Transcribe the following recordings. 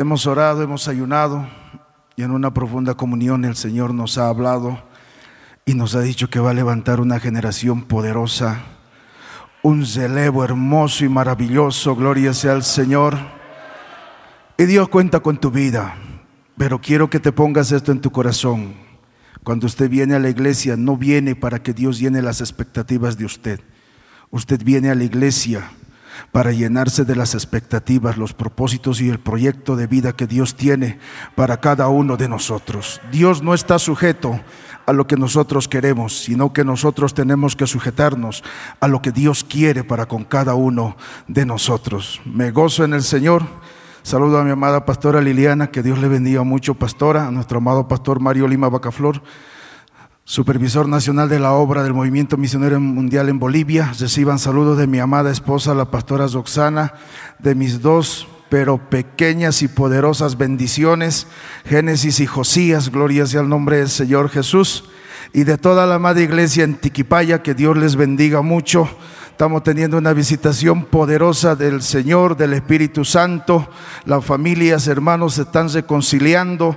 Hemos orado, hemos ayunado y en una profunda comunión el Señor nos ha hablado y nos ha dicho que va a levantar una generación poderosa, un celevo hermoso y maravilloso, gloria sea al Señor. Y Dios cuenta con tu vida, pero quiero que te pongas esto en tu corazón. Cuando usted viene a la iglesia, no viene para que Dios llene las expectativas de usted. Usted viene a la iglesia para llenarse de las expectativas, los propósitos y el proyecto de vida que Dios tiene para cada uno de nosotros. Dios no está sujeto a lo que nosotros queremos, sino que nosotros tenemos que sujetarnos a lo que Dios quiere para con cada uno de nosotros. Me gozo en el Señor. Saludo a mi amada pastora Liliana, que Dios le bendiga mucho, pastora, a nuestro amado pastor Mario Lima Bacaflor supervisor nacional de la obra del Movimiento Misionero Mundial en Bolivia. Reciban saludos de mi amada esposa, la pastora Zoxana, de mis dos pero pequeñas y poderosas bendiciones, Génesis y Josías, gloria sea el nombre del Señor Jesús, y de toda la amada iglesia en Tiquipaya, que Dios les bendiga mucho. Estamos teniendo una visitación poderosa del Señor, del Espíritu Santo. Las familias, hermanos, se están reconciliando.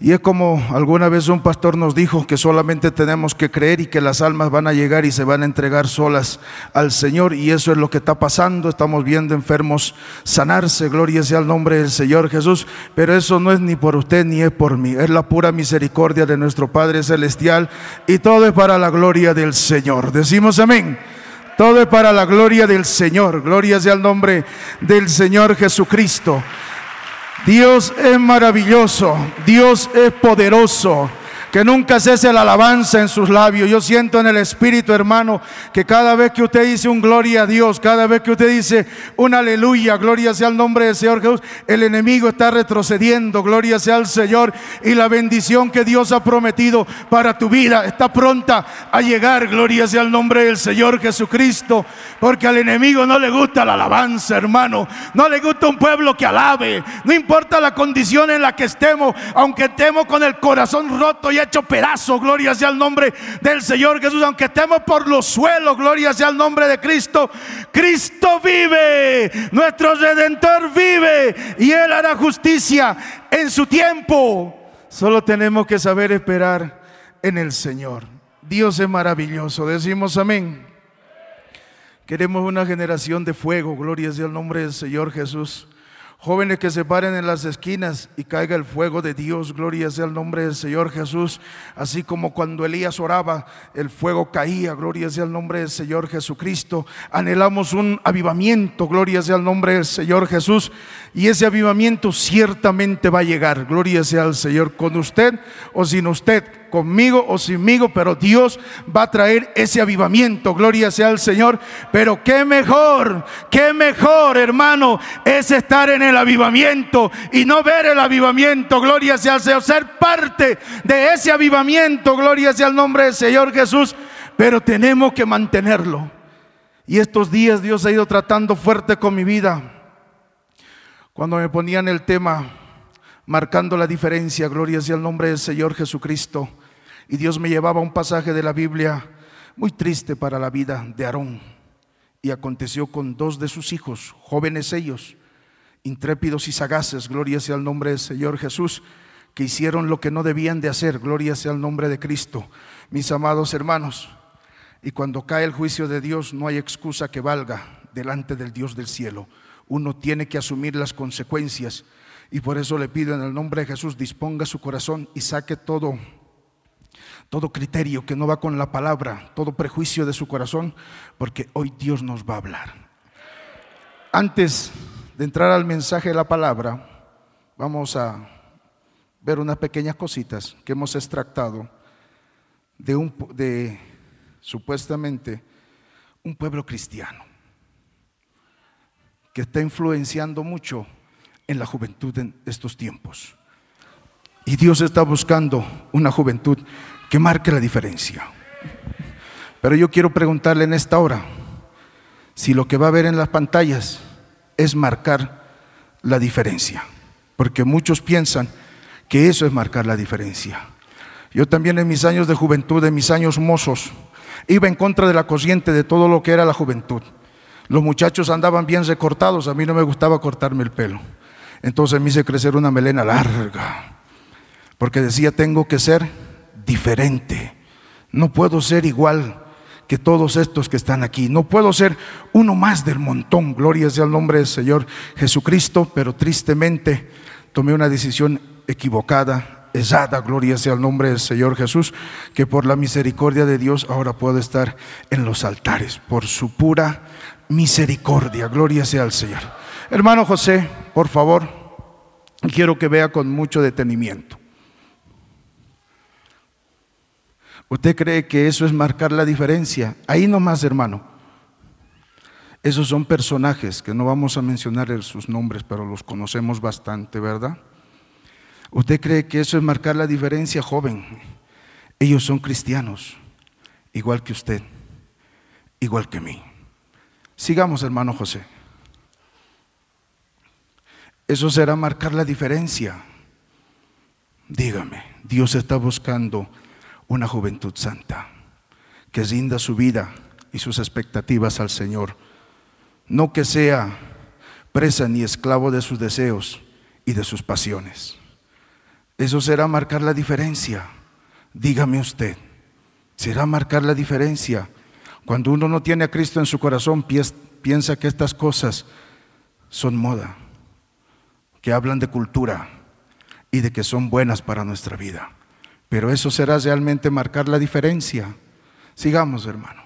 Y es como alguna vez un pastor nos dijo que solamente tenemos que creer y que las almas van a llegar y se van a entregar solas al Señor. Y eso es lo que está pasando. Estamos viendo enfermos sanarse. Gloria sea el nombre del Señor Jesús. Pero eso no es ni por usted ni es por mí. Es la pura misericordia de nuestro Padre Celestial. Y todo es para la gloria del Señor. Decimos amén. Todo es para la gloria del Señor. Gloria sea el nombre del Señor Jesucristo. Dios es maravilloso, Dios es poderoso. Que nunca cese la alabanza en sus labios. Yo siento en el Espíritu, hermano, que cada vez que usted dice un gloria a Dios, cada vez que usted dice un aleluya, gloria sea el nombre del Señor Jesús, el enemigo está retrocediendo, gloria sea al Señor. Y la bendición que Dios ha prometido para tu vida está pronta a llegar, gloria sea el nombre del Señor Jesucristo. Porque al enemigo no le gusta la alabanza, hermano. No le gusta un pueblo que alabe. No importa la condición en la que estemos, aunque estemos con el corazón roto y hecho pedazo, gloria sea el nombre del Señor Jesús, aunque estemos por los suelos, gloria sea el nombre de Cristo, Cristo vive, nuestro redentor vive y Él hará justicia en su tiempo. Solo tenemos que saber esperar en el Señor. Dios es maravilloso, decimos amén. Queremos una generación de fuego, gloria sea el nombre del Señor Jesús. Jóvenes que se paren en las esquinas y caiga el fuego de Dios, gloria sea el nombre del Señor Jesús. Así como cuando Elías oraba, el fuego caía, gloria sea el nombre del Señor Jesucristo. Anhelamos un avivamiento, gloria sea el nombre del Señor Jesús. Y ese avivamiento ciertamente va a llegar, gloria sea al Señor, con usted o sin usted conmigo o sinmigo, pero Dios va a traer ese avivamiento, gloria sea al Señor. Pero qué mejor, qué mejor, hermano, es estar en el avivamiento y no ver el avivamiento, gloria sea al Señor, ser parte de ese avivamiento, gloria sea el nombre del Señor Jesús, pero tenemos que mantenerlo. Y estos días Dios ha ido tratando fuerte con mi vida. Cuando me ponían el tema marcando la diferencia, gloria sea el nombre del Señor Jesucristo. Y Dios me llevaba un pasaje de la Biblia muy triste para la vida de Aarón. Y aconteció con dos de sus hijos, jóvenes ellos, intrépidos y sagaces, gloria sea el nombre del Señor Jesús, que hicieron lo que no debían de hacer, gloria sea el nombre de Cristo. Mis amados hermanos, y cuando cae el juicio de Dios no hay excusa que valga delante del Dios del cielo. Uno tiene que asumir las consecuencias y por eso le pido en el nombre de Jesús, disponga su corazón y saque todo, todo criterio que no va con la palabra, todo prejuicio de su corazón, porque hoy Dios nos va a hablar. Antes de entrar al mensaje de la palabra, vamos a ver unas pequeñas cositas que hemos extractado de, un, de supuestamente un pueblo cristiano que está influenciando mucho en la juventud en estos tiempos. Y Dios está buscando una juventud que marque la diferencia. Pero yo quiero preguntarle en esta hora si lo que va a ver en las pantallas es marcar la diferencia. Porque muchos piensan que eso es marcar la diferencia. Yo también en mis años de juventud, en mis años mozos, iba en contra de la corriente de todo lo que era la juventud. Los muchachos andaban bien recortados, a mí no me gustaba cortarme el pelo. Entonces me hice crecer una melena larga, porque decía, tengo que ser diferente, no puedo ser igual que todos estos que están aquí, no puedo ser uno más del montón, gloria sea el nombre del Señor Jesucristo, pero tristemente tomé una decisión equivocada, errada, gloria sea el nombre del Señor Jesús, que por la misericordia de Dios ahora puedo estar en los altares, por su pura misericordia, gloria sea al Señor. Hermano José, por favor, quiero que vea con mucho detenimiento. ¿Usted cree que eso es marcar la diferencia? Ahí nomás, hermano. Esos son personajes que no vamos a mencionar sus nombres, pero los conocemos bastante, ¿verdad? ¿Usted cree que eso es marcar la diferencia, joven? Ellos son cristianos, igual que usted, igual que mí. Sigamos, hermano José. Eso será marcar la diferencia. Dígame, Dios está buscando una juventud santa que rinda su vida y sus expectativas al Señor. No que sea presa ni esclavo de sus deseos y de sus pasiones. Eso será marcar la diferencia. Dígame usted, será marcar la diferencia. Cuando uno no tiene a Cristo en su corazón, piensa que estas cosas son moda que hablan de cultura y de que son buenas para nuestra vida. Pero eso será realmente marcar la diferencia. Sigamos, hermano.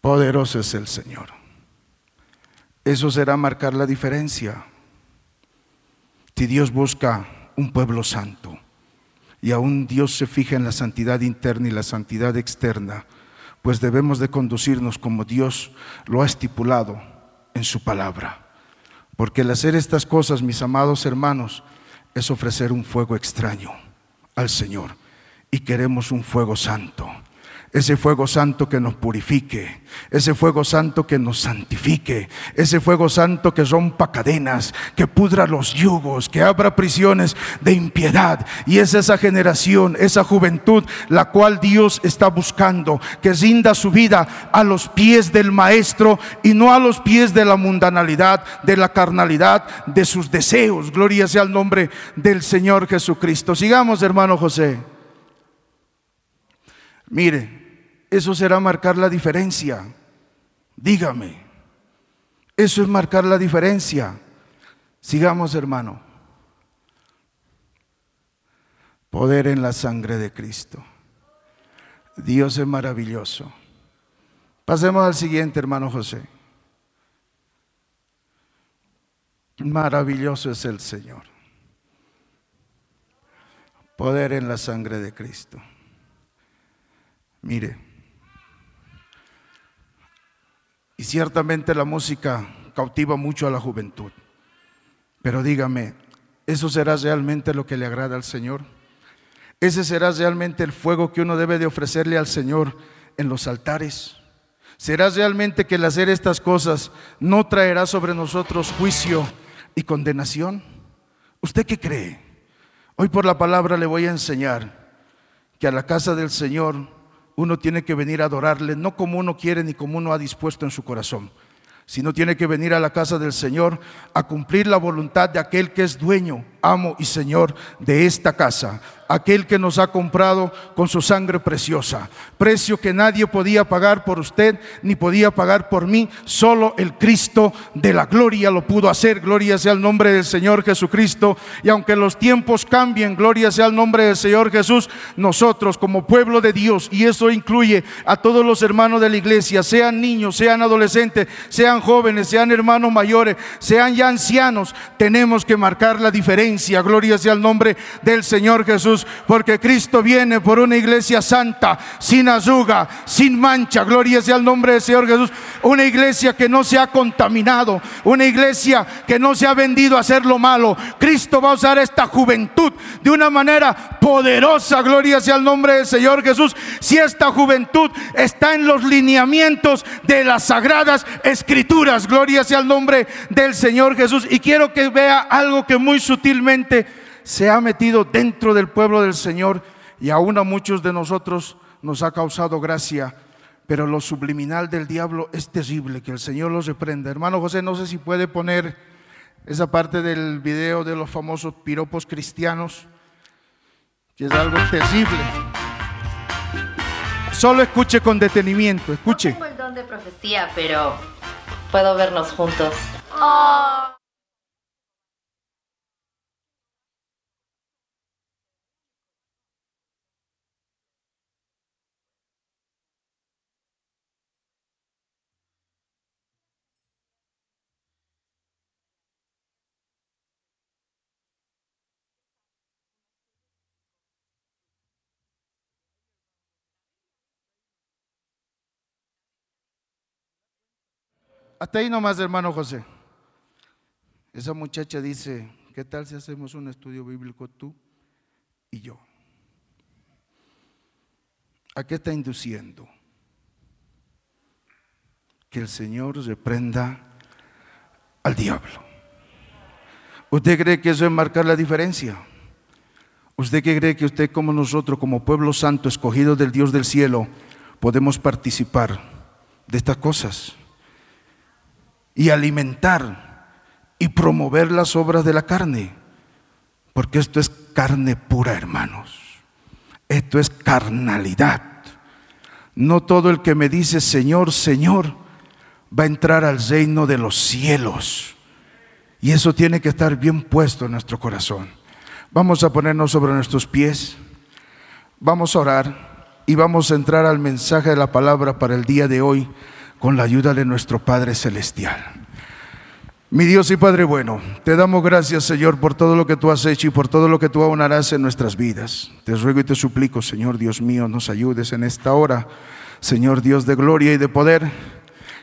Poderoso es el Señor. Eso será marcar la diferencia. Si Dios busca un pueblo santo y aún Dios se fija en la santidad interna y la santidad externa, pues debemos de conducirnos como Dios lo ha estipulado en su palabra. Porque el hacer estas cosas, mis amados hermanos, es ofrecer un fuego extraño al Señor. Y queremos un fuego santo ese fuego santo que nos purifique, ese fuego santo que nos santifique, ese fuego santo que rompa cadenas, que pudra los yugos, que abra prisiones de impiedad. Y es esa generación, esa juventud, la cual Dios está buscando, que rinda su vida a los pies del Maestro y no a los pies de la mundanalidad, de la carnalidad, de sus deseos. Gloria sea el nombre del Señor Jesucristo. Sigamos, hermano José. Mire, eso será marcar la diferencia. Dígame, eso es marcar la diferencia. Sigamos, hermano. Poder en la sangre de Cristo. Dios es maravilloso. Pasemos al siguiente, hermano José. Maravilloso es el Señor. Poder en la sangre de Cristo. Mire. Y ciertamente la música cautiva mucho a la juventud. Pero dígame, ¿eso será realmente lo que le agrada al Señor? ¿Ese será realmente el fuego que uno debe de ofrecerle al Señor en los altares? ¿Será realmente que el hacer estas cosas no traerá sobre nosotros juicio y condenación? ¿Usted qué cree? Hoy por la palabra le voy a enseñar que a la casa del Señor uno tiene que venir a adorarle, no como uno quiere ni como uno ha dispuesto en su corazón, sino tiene que venir a la casa del Señor a cumplir la voluntad de aquel que es dueño amo y Señor de esta casa aquel que nos ha comprado con su sangre preciosa, precio que nadie podía pagar por usted ni podía pagar por mí, solo el Cristo de la gloria lo pudo hacer, gloria sea el nombre del Señor Jesucristo, y aunque los tiempos cambien, gloria sea el nombre del Señor Jesús, nosotros como pueblo de Dios, y eso incluye a todos los hermanos de la iglesia, sean niños, sean adolescentes, sean jóvenes, sean hermanos mayores, sean ya ancianos, tenemos que marcar la diferencia, gloria sea el nombre del Señor Jesús porque Cristo viene por una iglesia santa, sin azuga, sin mancha. Gloria sea el nombre del Señor Jesús. Una iglesia que no se ha contaminado, una iglesia que no se ha vendido a hacer lo malo. Cristo va a usar esta juventud de una manera poderosa. Gloria sea el nombre del Señor Jesús. Si esta juventud está en los lineamientos de las sagradas escrituras, gloria sea el nombre del Señor Jesús. Y quiero que vea algo que muy sutilmente se ha metido dentro del pueblo del Señor y aún a muchos de nosotros nos ha causado gracia. Pero lo subliminal del diablo es terrible, que el Señor los reprenda. Hermano José, no sé si puede poner esa parte del video de los famosos piropos cristianos, que es algo terrible. Solo escuche con detenimiento, escuche. No tengo el don de profecía, pero puedo vernos juntos. Hasta ahí nomás, hermano José. Esa muchacha dice, ¿qué tal si hacemos un estudio bíblico tú y yo? ¿A qué está induciendo? Que el Señor reprenda al diablo. ¿Usted cree que eso es marcar la diferencia? ¿Usted qué cree que usted como nosotros, como pueblo santo, escogido del Dios del cielo, podemos participar de estas cosas? Y alimentar y promover las obras de la carne. Porque esto es carne pura, hermanos. Esto es carnalidad. No todo el que me dice Señor, Señor, va a entrar al reino de los cielos. Y eso tiene que estar bien puesto en nuestro corazón. Vamos a ponernos sobre nuestros pies. Vamos a orar y vamos a entrar al mensaje de la palabra para el día de hoy con la ayuda de nuestro Padre Celestial. Mi Dios y Padre bueno, te damos gracias Señor por todo lo que tú has hecho y por todo lo que tú aún harás en nuestras vidas. Te ruego y te suplico, Señor Dios mío, nos ayudes en esta hora, Señor Dios de gloria y de poder,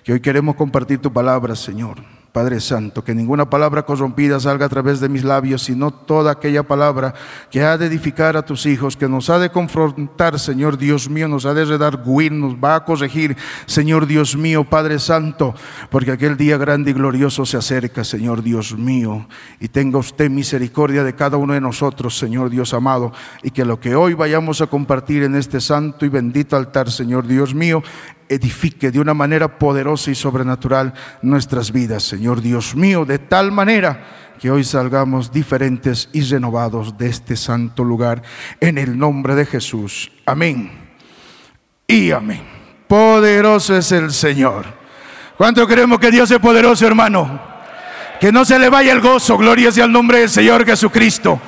que hoy queremos compartir tu palabra, Señor. Padre Santo, que ninguna palabra corrompida salga a través de mis labios, sino toda aquella palabra que ha de edificar a tus hijos, que nos ha de confrontar, Señor Dios mío, nos ha de redarguir, nos va a corregir, Señor Dios mío, Padre Santo, porque aquel día grande y glorioso se acerca, Señor Dios mío, y tenga usted misericordia de cada uno de nosotros, Señor Dios amado, y que lo que hoy vayamos a compartir en este santo y bendito altar, Señor Dios mío, edifique de una manera poderosa y sobrenatural nuestras vidas, Señor Dios mío, de tal manera que hoy salgamos diferentes y renovados de este santo lugar, en el nombre de Jesús. Amén. Y amén. Poderoso es el Señor. ¿Cuánto creemos que Dios es poderoso, hermano? Que no se le vaya el gozo, gloria sea el nombre del Señor Jesucristo.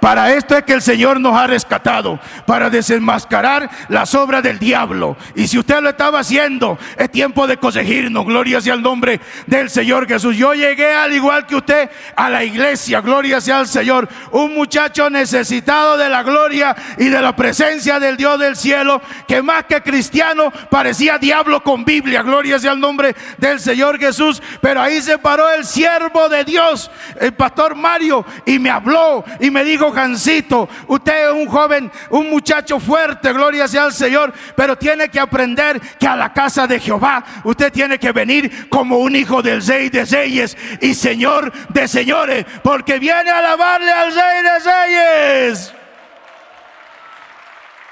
Para esto es que el Señor nos ha rescatado, para desenmascarar las obras del diablo. Y si usted lo estaba haciendo, es tiempo de corregirnos. Gloria sea el nombre del Señor Jesús. Yo llegué al igual que usted a la iglesia. Gloria sea al Señor. Un muchacho necesitado de la gloria y de la presencia del Dios del cielo, que más que cristiano parecía diablo con Biblia. Gloria sea el nombre del Señor Jesús. Pero ahí se paró el siervo de Dios, el pastor Mario, y me habló y me dijo, Usted es un joven, un muchacho fuerte, gloria sea al Señor, pero tiene que aprender que a la casa de Jehová usted tiene que venir como un hijo del rey de reyes y señor de señores, porque viene a alabarle al rey de reyes.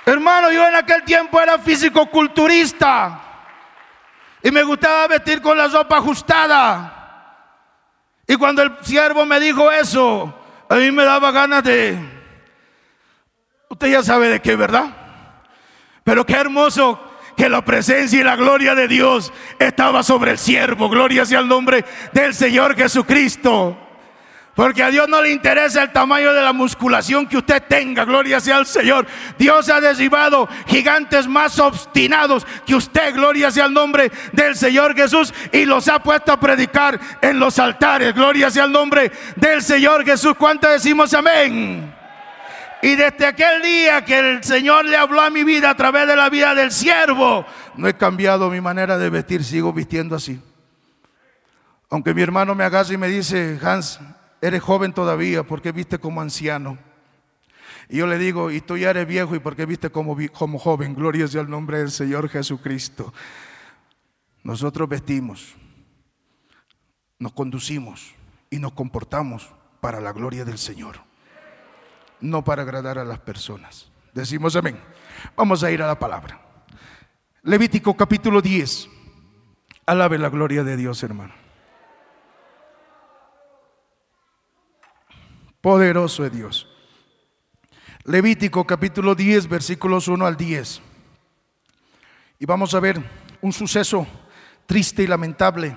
Hermano, yo en aquel tiempo era físico-culturista y me gustaba vestir con la ropa ajustada. Y cuando el siervo me dijo eso, a mí me daba ganas de, usted ya sabe de qué, ¿verdad? Pero qué hermoso que la presencia y la gloria de Dios estaba sobre el siervo. Gloria sea el nombre del Señor Jesucristo. Porque a Dios no le interesa el tamaño de la musculación que usted tenga. Gloria sea al Señor. Dios ha derribado gigantes más obstinados que usted. Gloria sea el nombre del Señor Jesús. Y los ha puesto a predicar en los altares. Gloria sea el nombre del Señor Jesús. ¿Cuánto decimos amén? Y desde aquel día que el Señor le habló a mi vida a través de la vida del siervo, no he cambiado mi manera de vestir. Sigo vistiendo así. Aunque mi hermano me agacha y me dice, Hans, eres joven todavía porque viste como anciano. Y yo le digo, y tú ya eres viejo y porque viste como, como joven. Gloria sea el nombre del Señor Jesucristo. Nosotros vestimos, nos conducimos y nos comportamos para la gloria del Señor, no para agradar a las personas. Decimos amén. Vamos a ir a la palabra. Levítico capítulo 10. Alabe la gloria de Dios, hermano. Poderoso es Dios. Levítico capítulo 10, versículos 1 al 10. Y vamos a ver un suceso triste y lamentable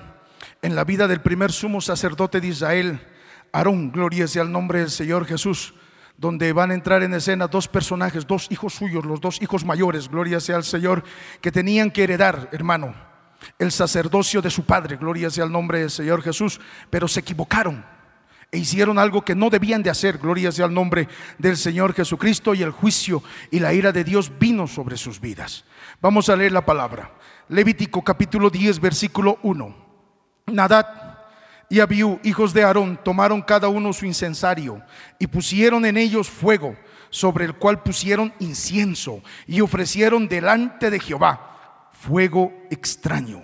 en la vida del primer sumo sacerdote de Israel, Aarón, gloria sea el nombre del Señor Jesús, donde van a entrar en escena dos personajes, dos hijos suyos, los dos hijos mayores, gloria sea al Señor, que tenían que heredar, hermano, el sacerdocio de su padre, gloria sea el nombre del Señor Jesús, pero se equivocaron e hicieron algo que no debían de hacer. Gloria el nombre del Señor Jesucristo y el juicio y la ira de Dios vino sobre sus vidas. Vamos a leer la palabra. Levítico capítulo 10, versículo 1. Nadad y Abiú, hijos de Aarón, tomaron cada uno su incensario y pusieron en ellos fuego, sobre el cual pusieron incienso y ofrecieron delante de Jehová fuego extraño,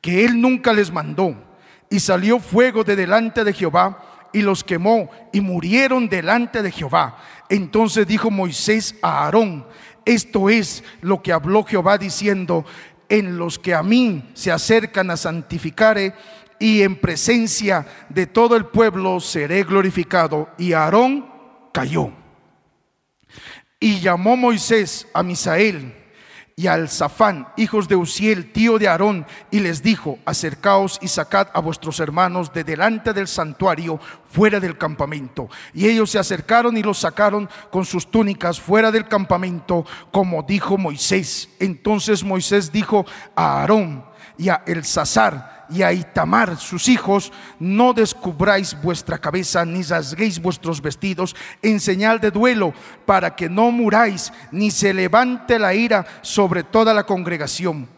que él nunca les mandó. Y salió fuego de delante de Jehová y los quemó y murieron delante de Jehová. Entonces dijo Moisés a Aarón, esto es lo que habló Jehová diciendo, en los que a mí se acercan a santificare y en presencia de todo el pueblo seré glorificado. Y Aarón cayó. Y llamó Moisés a Misael y al Zafán, hijos de Uziel, tío de Aarón, y les dijo, acercaos y sacad a vuestros hermanos de delante del santuario, fuera del campamento. Y ellos se acercaron y los sacaron con sus túnicas fuera del campamento, como dijo Moisés. Entonces Moisés dijo a Aarón y a Elsasar, y a Itamar, sus hijos, no descubráis vuestra cabeza ni rasguéis vuestros vestidos en señal de duelo, para que no muráis ni se levante la ira sobre toda la congregación.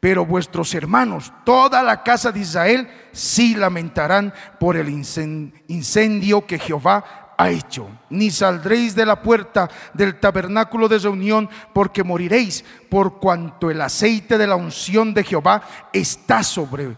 Pero vuestros hermanos, toda la casa de Israel, sí lamentarán por el incendio que Jehová ha hecho. Ni saldréis de la puerta del tabernáculo de reunión, porque moriréis, por cuanto el aceite de la unción de Jehová está sobre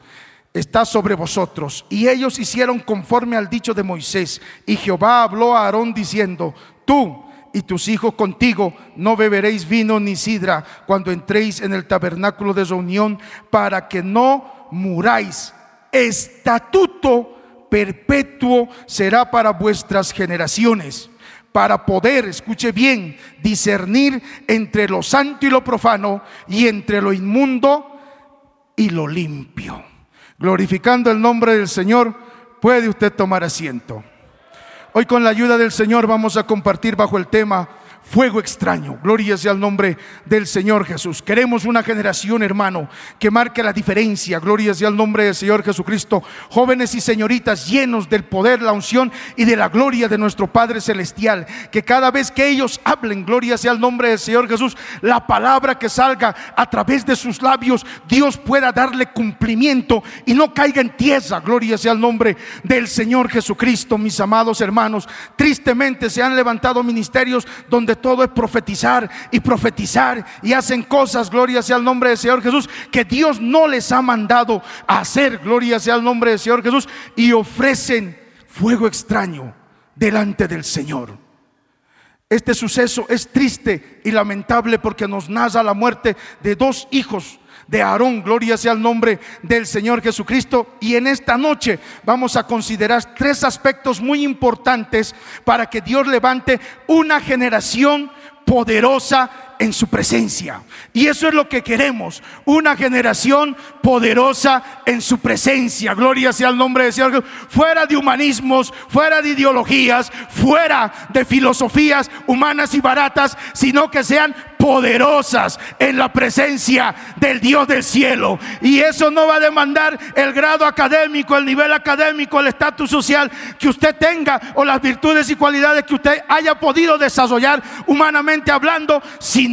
está sobre vosotros. Y ellos hicieron conforme al dicho de Moisés. Y Jehová habló a Aarón diciendo, tú y tus hijos contigo no beberéis vino ni sidra cuando entréis en el tabernáculo de reunión, para que no muráis. Estatuto perpetuo será para vuestras generaciones, para poder, escuche bien, discernir entre lo santo y lo profano y entre lo inmundo y lo limpio. Glorificando el nombre del Señor, puede usted tomar asiento. Hoy con la ayuda del Señor vamos a compartir bajo el tema fuego extraño. Gloria sea al nombre del Señor Jesús. Queremos una generación, hermano, que marque la diferencia. Gloria sea al nombre del Señor Jesucristo. Jóvenes y señoritas llenos del poder, la unción y de la gloria de nuestro Padre Celestial. Que cada vez que ellos hablen, gloria sea al nombre del Señor Jesús, la palabra que salga a través de sus labios, Dios pueda darle cumplimiento y no caiga en tierra. Gloria sea al nombre del Señor Jesucristo, mis amados hermanos. Tristemente se han levantado ministerios donde todo es profetizar y profetizar y hacen cosas, gloria sea el nombre del Señor Jesús, que Dios no les ha mandado hacer, gloria sea el nombre del Señor Jesús, y ofrecen fuego extraño delante del Señor. Este suceso es triste y lamentable porque nos narra la muerte de dos hijos de Aarón. Gloria sea el nombre del Señor Jesucristo. Y en esta noche vamos a considerar tres aspectos muy importantes para que Dios levante una generación poderosa en su presencia. Y eso es lo que queremos, una generación poderosa en su presencia. Gloria sea el nombre de Señor. Fuera de humanismos, fuera de ideologías, fuera de filosofías humanas y baratas, sino que sean poderosas en la presencia del Dios del cielo. Y eso no va a demandar el grado académico, el nivel académico, el estatus social que usted tenga o las virtudes y cualidades que usted haya podido desarrollar humanamente hablando, sino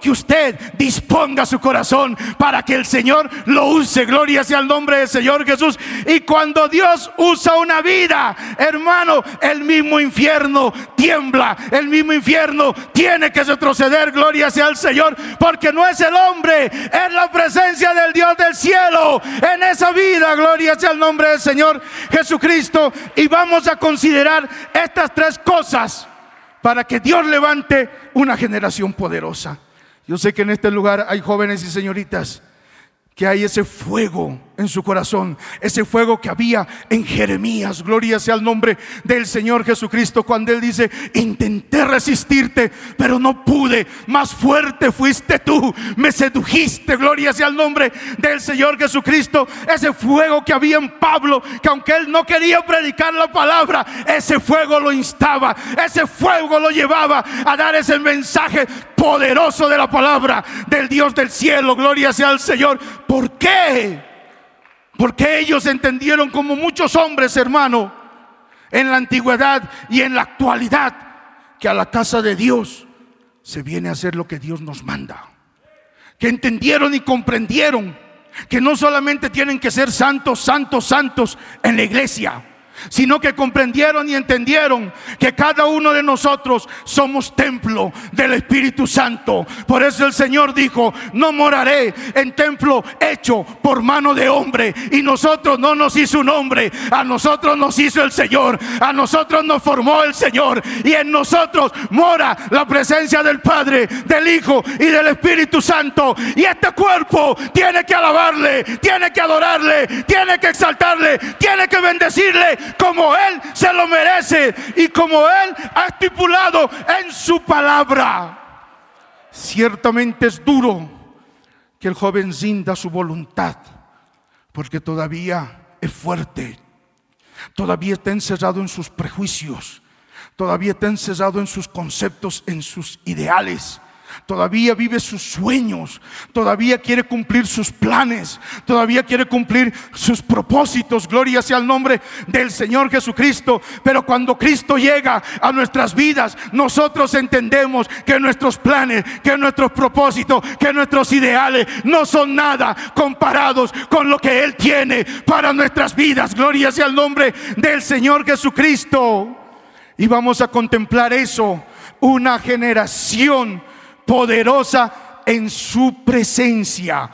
que usted disponga su corazón para que el Señor lo use. Gloria sea el nombre del Señor Jesús. Y cuando Dios usa una vida, hermano, el mismo infierno tiembla, el mismo infierno tiene que retroceder. Gloria sea el Señor, porque no es el hombre, es la presencia del Dios del cielo en esa vida. Gloria sea el nombre del Señor Jesucristo. Y vamos a considerar estas tres cosas para que Dios levante una generación poderosa. Yo sé que en este lugar hay jóvenes y señoritas que hay ese fuego en su corazón, ese fuego que había en Jeremías. Gloria sea el nombre del Señor Jesucristo cuando Él dice, intenté resistirte, pero no pude. Más fuerte fuiste tú, me sedujiste. Gloria sea el nombre del Señor Jesucristo. Ese fuego que había en Pablo, que aunque Él no quería predicar la palabra, ese fuego lo instaba, ese fuego lo llevaba a dar ese mensaje poderoso de la palabra del Dios del cielo. Gloria sea al Señor. ¿Por qué? Porque ellos entendieron como muchos hombres, hermano, en la antigüedad y en la actualidad, que a la casa de Dios se viene a hacer lo que Dios nos manda. Que entendieron y comprendieron que no solamente tienen que ser santos, santos, santos en la iglesia sino que comprendieron y entendieron que cada uno de nosotros somos templo del Espíritu Santo. Por eso el Señor dijo, no moraré en templo hecho por mano de hombre. Y nosotros no nos hizo un hombre, a nosotros nos hizo el Señor, a nosotros nos formó el Señor. Y en nosotros mora la presencia del Padre, del Hijo y del Espíritu Santo. Y este cuerpo tiene que alabarle, tiene que adorarle, tiene que exaltarle, tiene que bendecirle como Él se lo merece y como Él ha estipulado en su palabra. Ciertamente es duro que el joven zinda su voluntad, porque todavía es fuerte, todavía está encerrado en sus prejuicios, todavía está encerrado en sus conceptos, en sus ideales todavía vive sus sueños, todavía quiere cumplir sus planes, todavía quiere cumplir sus propósitos. Gloria sea el nombre del Señor Jesucristo. Pero cuando Cristo llega a nuestras vidas, nosotros entendemos que nuestros planes, que nuestros propósitos, que nuestros ideales no son nada comparados con lo que Él tiene para nuestras vidas. Gloria sea el nombre del Señor Jesucristo. Y vamos a contemplar eso, una generación poderosa en su presencia.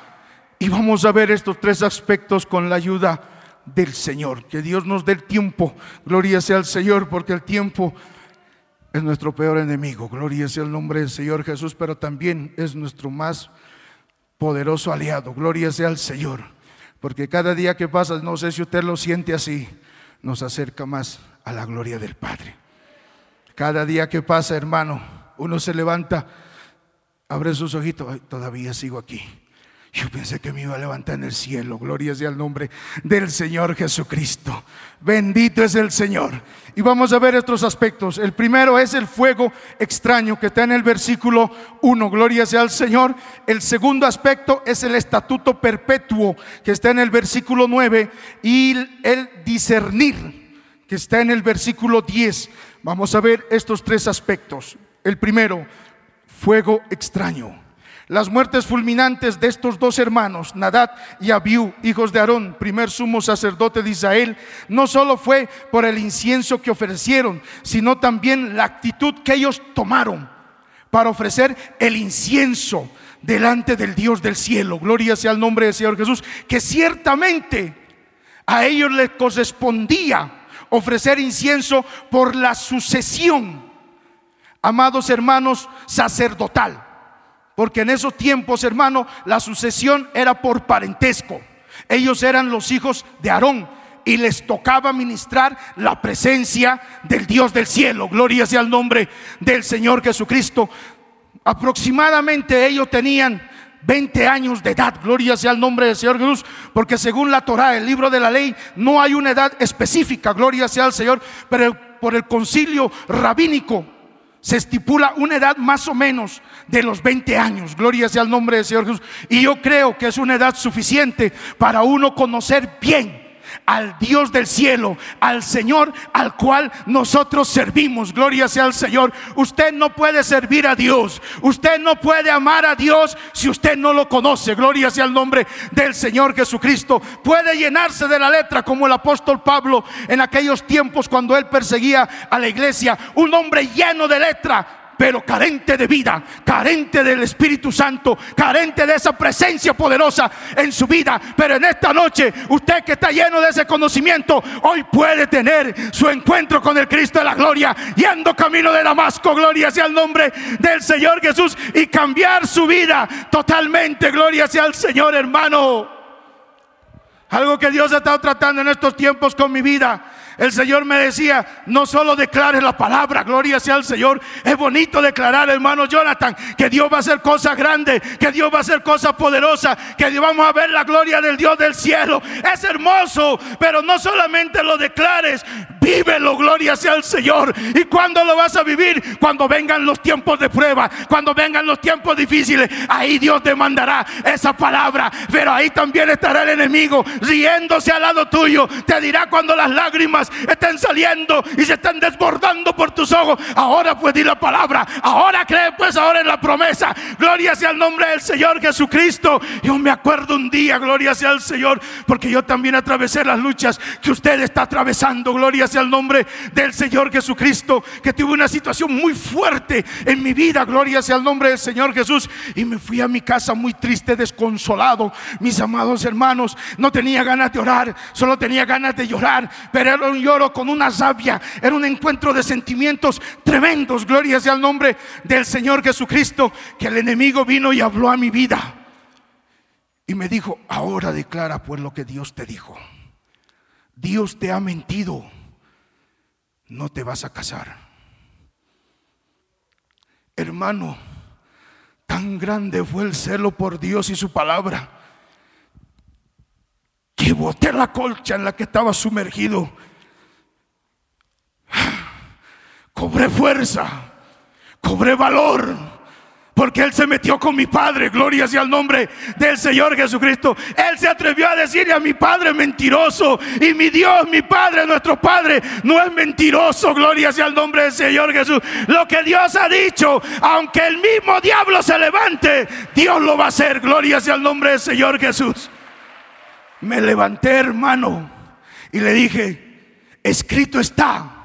Y vamos a ver estos tres aspectos con la ayuda del Señor. Que Dios nos dé el tiempo. Gloria sea al Señor, porque el tiempo es nuestro peor enemigo. Gloria sea el nombre del Señor Jesús, pero también es nuestro más poderoso aliado. Gloria sea al Señor. Porque cada día que pasa, no sé si usted lo siente así, nos acerca más a la gloria del Padre. Cada día que pasa, hermano, uno se levanta abre sus ojitos, todavía sigo aquí. Yo pensé que me iba a levantar en el cielo. Gloria sea el nombre del Señor Jesucristo. Bendito es el Señor. Y vamos a ver estos aspectos. El primero es el fuego extraño que está en el versículo 1. Gloria sea al Señor. El segundo aspecto es el estatuto perpetuo que está en el versículo 9. Y el discernir que está en el versículo 10. Vamos a ver estos tres aspectos. El primero, fuego extraño. Las muertes fulminantes de estos dos hermanos, Nadad y Abiú, hijos de Aarón, primer sumo sacerdote de Israel, no solo fue por el incienso que ofrecieron, sino también la actitud que ellos tomaron para ofrecer el incienso delante del Dios del cielo. Gloria sea el nombre del Señor Jesús, que ciertamente a ellos les correspondía ofrecer incienso por la sucesión amados hermanos, sacerdotal. porque en esos tiempos, hermano, la sucesión era por parentesco. Ellos eran los hijos de Aarón y les tocaba ministrar la presencia del Dios del cielo. Gloria sea el nombre del Señor Jesucristo. Aproximadamente ellos tenían 20 años de edad. Gloria sea el nombre del Señor Jesús. Porque según la Torah, el libro de la ley, no hay una edad específica. Gloria sea el Señor. Pero por el concilio rabínico se estipula una edad más o menos de los 20 años. Gloria sea el nombre del Señor Jesús. Y yo creo que es una edad suficiente para uno conocer bien al Dios del cielo, al Señor al cual nosotros servimos. Gloria sea al Señor. Usted no puede servir a Dios. Usted no puede amar a Dios si usted no lo conoce. Gloria sea el nombre del Señor Jesucristo. Puede llenarse de la letra como el apóstol Pablo en aquellos tiempos cuando él perseguía a la iglesia. Un hombre lleno de letra pero carente de vida, carente del Espíritu Santo, carente de esa presencia poderosa en su vida. Pero en esta noche, usted que está lleno de ese conocimiento, hoy puede tener su encuentro con el Cristo de la gloria, yendo camino de Damasco, gloria sea el nombre del Señor Jesús, y cambiar su vida totalmente, gloria sea al Señor hermano. Algo que Dios ha estado tratando en estos tiempos con mi vida el Señor me decía, no solo declares la palabra, gloria sea al Señor. Es bonito declarar, hermano Jonathan, que Dios va a hacer cosas grandes, que Dios va a hacer cosas poderosas, que vamos a ver la gloria del Dios del cielo. Es hermoso, pero no solamente lo declares, vívelo, gloria sea al Señor. ¿Y cuando lo vas a vivir? Cuando vengan los tiempos de prueba, cuando vengan los tiempos difíciles, ahí Dios te mandará esa palabra. Pero ahí también estará el enemigo riéndose al lado tuyo. Te dirá cuando las lágrimas estén saliendo y se están desbordando por tus ojos. Ahora pues di la palabra. Ahora cree pues ahora en la promesa. Gloria sea el nombre del Señor Jesucristo. Yo me acuerdo un día, gloria sea el Señor, porque yo también atravesé las luchas que usted está atravesando. Gloria sea el nombre del Señor Jesucristo, que tuve una situación muy fuerte en mi vida. Gloria sea el nombre del Señor Jesús. Y me fui a mi casa muy triste, desconsolado. Mis amados hermanos, no tenía ganas de orar, solo tenía ganas de llorar, pero un lloro, con una sabia. Era un encuentro de sentimientos tremendos. Gloria sea al nombre del Señor Jesucristo. Que el enemigo vino y habló a mi vida. Y me dijo, ahora declara pues lo que Dios te dijo. Dios te ha mentido. No te vas a casar. Hermano, tan grande fue el celo por Dios y su palabra que boté la colcha en la que estaba sumergido cobré fuerza, cobré valor. Porque Él se metió con mi Padre, gloria sea el nombre del Señor Jesucristo. Él se atrevió a decirle a mi Padre mentiroso. Y mi Dios, mi Padre, nuestro Padre, no es mentiroso, gloria sea el nombre del Señor Jesús. Lo que Dios ha dicho, aunque el mismo diablo se levante, Dios lo va a hacer, gloria sea el nombre del Señor Jesús. Me levanté, hermano, y le dije, escrito está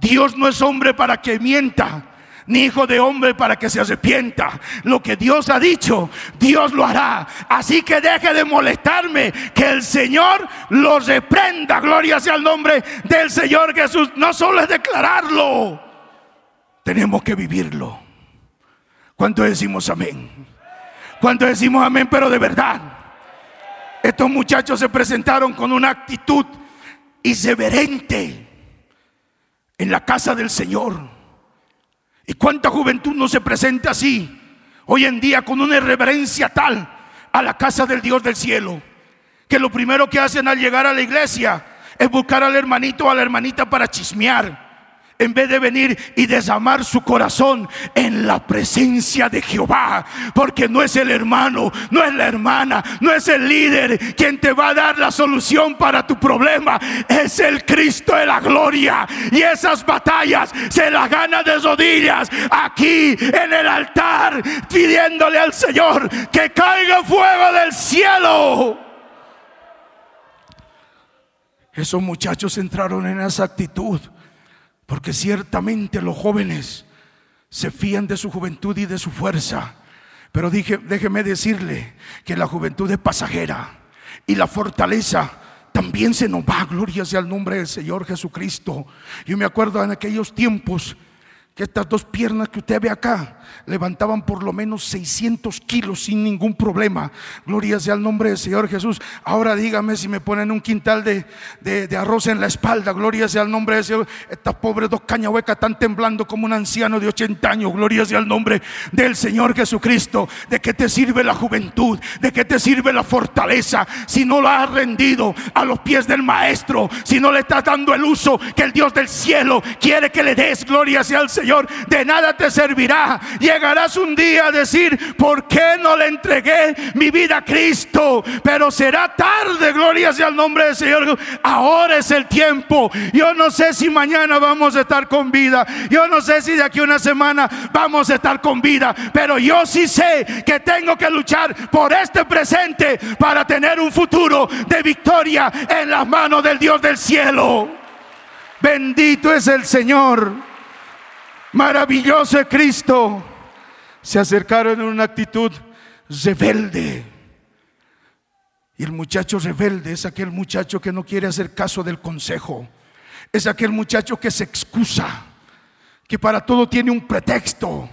Dios no es hombre para que mienta, ni hijo de hombre para que se arrepienta. Lo que Dios ha dicho, Dios lo hará. Así que deje de molestarme, que el Señor lo reprenda. Gloria sea el nombre del Señor Jesús. No solo es declararlo, tenemos que vivirlo. ¿Cuánto decimos amén? ¿Cuánto decimos amén? Pero de verdad, estos muchachos se presentaron con una actitud irreverente en la casa del Señor. ¿Y cuánta juventud no se presenta así hoy en día con una irreverencia tal a la casa del Dios del cielo? Que lo primero que hacen al llegar a la iglesia es buscar al hermanito o a la hermanita para chismear en vez de venir y desamar su corazón en la presencia de Jehová. Porque no es el hermano, no es la hermana, no es el líder quien te va a dar la solución para tu problema. Es el Cristo de la gloria. Y esas batallas se las gana de rodillas aquí en el altar, pidiéndole al Señor que caiga fuego del cielo. Esos muchachos entraron en esa actitud porque ciertamente los jóvenes se fían de su juventud y de su fuerza. Pero dije, déjeme decirle que la juventud es pasajera y la fortaleza también se nos va. Gloria sea el nombre del Señor Jesucristo. Yo me acuerdo en aquellos tiempos que estas dos piernas que usted ve acá levantaban por lo menos 600 kilos sin ningún problema. Gloria sea al nombre del Señor Jesús. Ahora dígame si me ponen un quintal de, de, arroz en la espalda. Gloria sea al nombre del Señor. Estas pobres dos cañahuecas están temblando como un anciano de 80 años. Gloria sea al nombre del Señor Jesucristo. ¿De qué te sirve la juventud? ¿De qué te sirve la fortaleza? Si no lo has rendido a los pies del Maestro, si no le estás dando el uso que el Dios del cielo quiere que le des. Gloria sea al Señor de nada te servirá. Llegarás un día a decir, ¿por qué no le entregué mi vida a Cristo? Pero será tarde, gloria sea el nombre del Señor. Ahora es el tiempo. Yo no sé si mañana vamos a estar con vida. Yo no sé si de aquí una semana vamos a estar con vida. Pero yo sí sé que tengo que luchar por este presente para tener un futuro de victoria en las manos del Dios del cielo. Bendito es el Señor maravilloso Cristo, se acercaron en una actitud rebelde. Y el muchacho rebelde es aquel muchacho que no quiere hacer caso del consejo. Es aquel muchacho que se excusa, que para todo tiene un pretexto.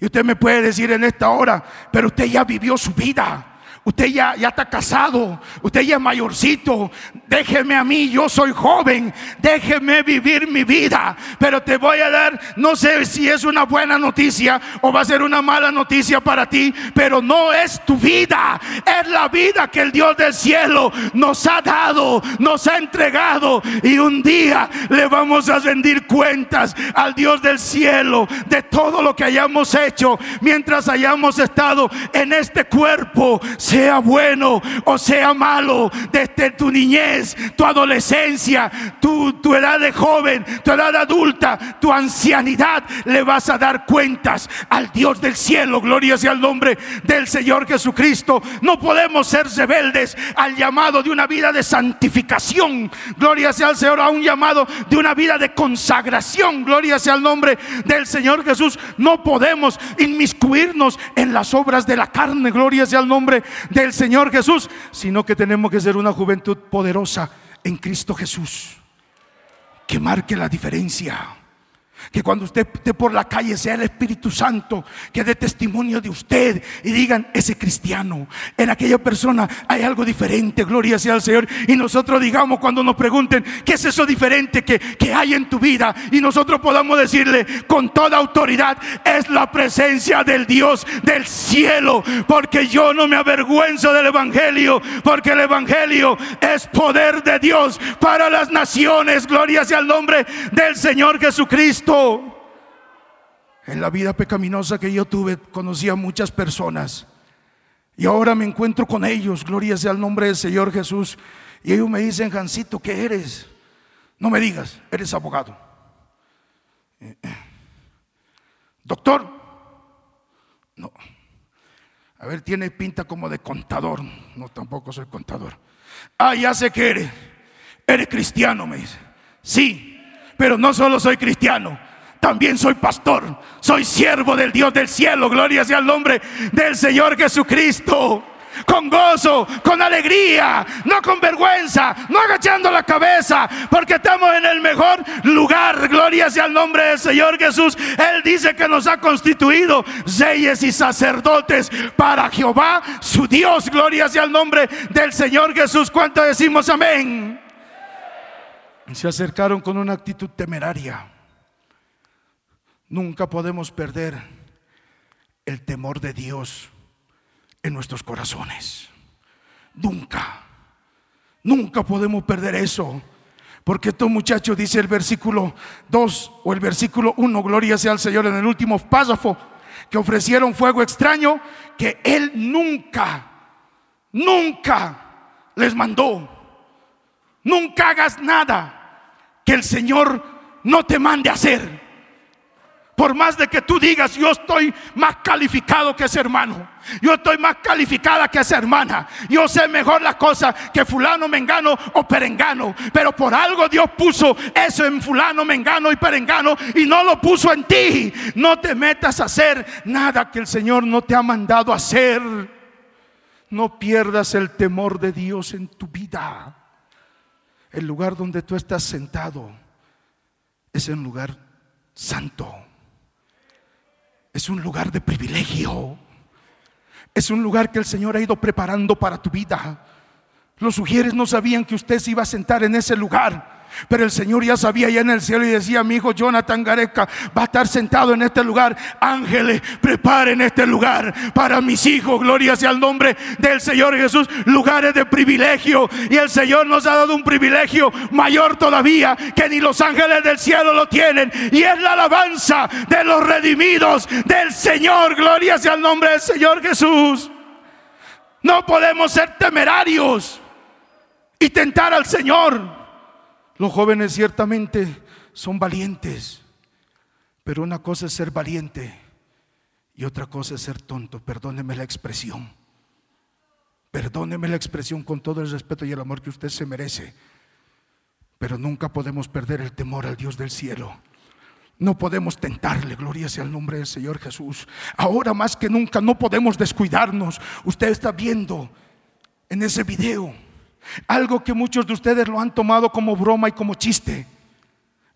Y usted me puede decir en esta hora, pero usted ya vivió su vida. Usted ya, ya está casado, usted ya es mayorcito. Déjeme a mí, yo soy joven. Déjeme vivir mi vida. Pero te voy a dar, no sé si es una buena noticia o va a ser una mala noticia para ti, pero no es tu vida. Es la vida que el Dios del cielo nos ha dado, nos ha entregado. Y un día le vamos a rendir cuentas al Dios del cielo de todo lo que hayamos hecho mientras hayamos estado en este cuerpo sea bueno o sea malo, desde tu niñez, tu adolescencia, tu, tu edad de joven, tu edad adulta, tu ancianidad, le vas a dar cuentas al Dios del cielo. Gloria sea el nombre del Señor Jesucristo. No podemos ser rebeldes al llamado de una vida de santificación. Gloria sea al Señor, a un llamado de una vida de consagración. Gloria sea el nombre del Señor Jesús. No podemos inmiscuirnos en las obras de la carne. Gloria sea el nombre del Señor Jesús, sino que tenemos que ser una juventud poderosa en Cristo Jesús, que marque la diferencia. Que cuando usted esté por la calle sea el Espíritu Santo que dé testimonio de usted y digan, ese cristiano, en aquella persona hay algo diferente, gloria sea al Señor. Y nosotros digamos cuando nos pregunten, ¿qué es eso diferente que, que hay en tu vida? Y nosotros podamos decirle con toda autoridad, es la presencia del Dios del cielo. Porque yo no me avergüenzo del Evangelio, porque el Evangelio es poder de Dios para las naciones, gloria sea al nombre del Señor Jesucristo. En la vida pecaminosa que yo tuve, conocí a muchas personas. Y ahora me encuentro con ellos, gloria sea el nombre del Señor Jesús. Y ellos me dicen, Jancito, ¿qué eres? No me digas, eres abogado. Doctor, no. A ver, tiene pinta como de contador. No, tampoco soy contador. Ah, ya sé que eres. Eres cristiano, me dice. Sí, pero no solo soy cristiano, también soy pastor, soy siervo del Dios del cielo, gloria sea el nombre del Señor Jesucristo. Con gozo, con alegría, no con vergüenza, no agachando la cabeza, porque estamos en el mejor lugar. Gloria sea el nombre del Señor Jesús. Él dice que nos ha constituido reyes y sacerdotes para Jehová, su Dios. Gloria sea el nombre del Señor Jesús. ¿Cuánto decimos amén? Se acercaron con una actitud temeraria. Nunca podemos perder el temor de Dios en nuestros corazones. Nunca. Nunca podemos perder eso. Porque estos muchachos, dice el versículo 2 o el versículo 1, gloria sea al Señor en el último párrafo, que ofrecieron fuego extraño que Él nunca, nunca les mandó. Nunca hagas nada que el Señor no te mande a hacer. Por más de que tú digas, yo estoy más calificado que ese hermano. Yo estoy más calificada que esa hermana. Yo sé mejor la cosa que fulano, mengano o perengano. Pero por algo Dios puso eso en fulano, mengano y perengano y no lo puso en ti. No te metas a hacer nada que el Señor no te ha mandado a hacer. No pierdas el temor de Dios en tu vida el lugar donde tú estás sentado es un lugar santo. es un lugar de privilegio. Es un lugar que el Señor ha ido preparando para tu vida. Los sugieres no sabían que usted se iba a sentar en ese lugar. Pero el Señor ya sabía ya en el cielo y decía, mi hijo Jonathan Gareca va a estar sentado en este lugar. Ángeles, preparen este lugar para mis hijos. Gloria sea el nombre del Señor Jesús. Lugares de privilegio. Y el Señor nos ha dado un privilegio mayor todavía que ni los ángeles del cielo lo tienen. Y es la alabanza de los redimidos del Señor. Gloria sea el nombre del Señor Jesús. No podemos ser temerarios y tentar al Señor. Los jóvenes ciertamente son valientes, pero una cosa es ser valiente y otra cosa es ser tonto. Perdóneme la expresión. Perdóneme la expresión con todo el respeto y el amor que usted se merece. Pero nunca podemos perder el temor al Dios del cielo. No podemos tentarle, gloria sea el nombre del Señor Jesús. Ahora más que nunca no podemos descuidarnos. Usted está viendo en ese video algo que muchos de ustedes lo han tomado como broma y como chiste,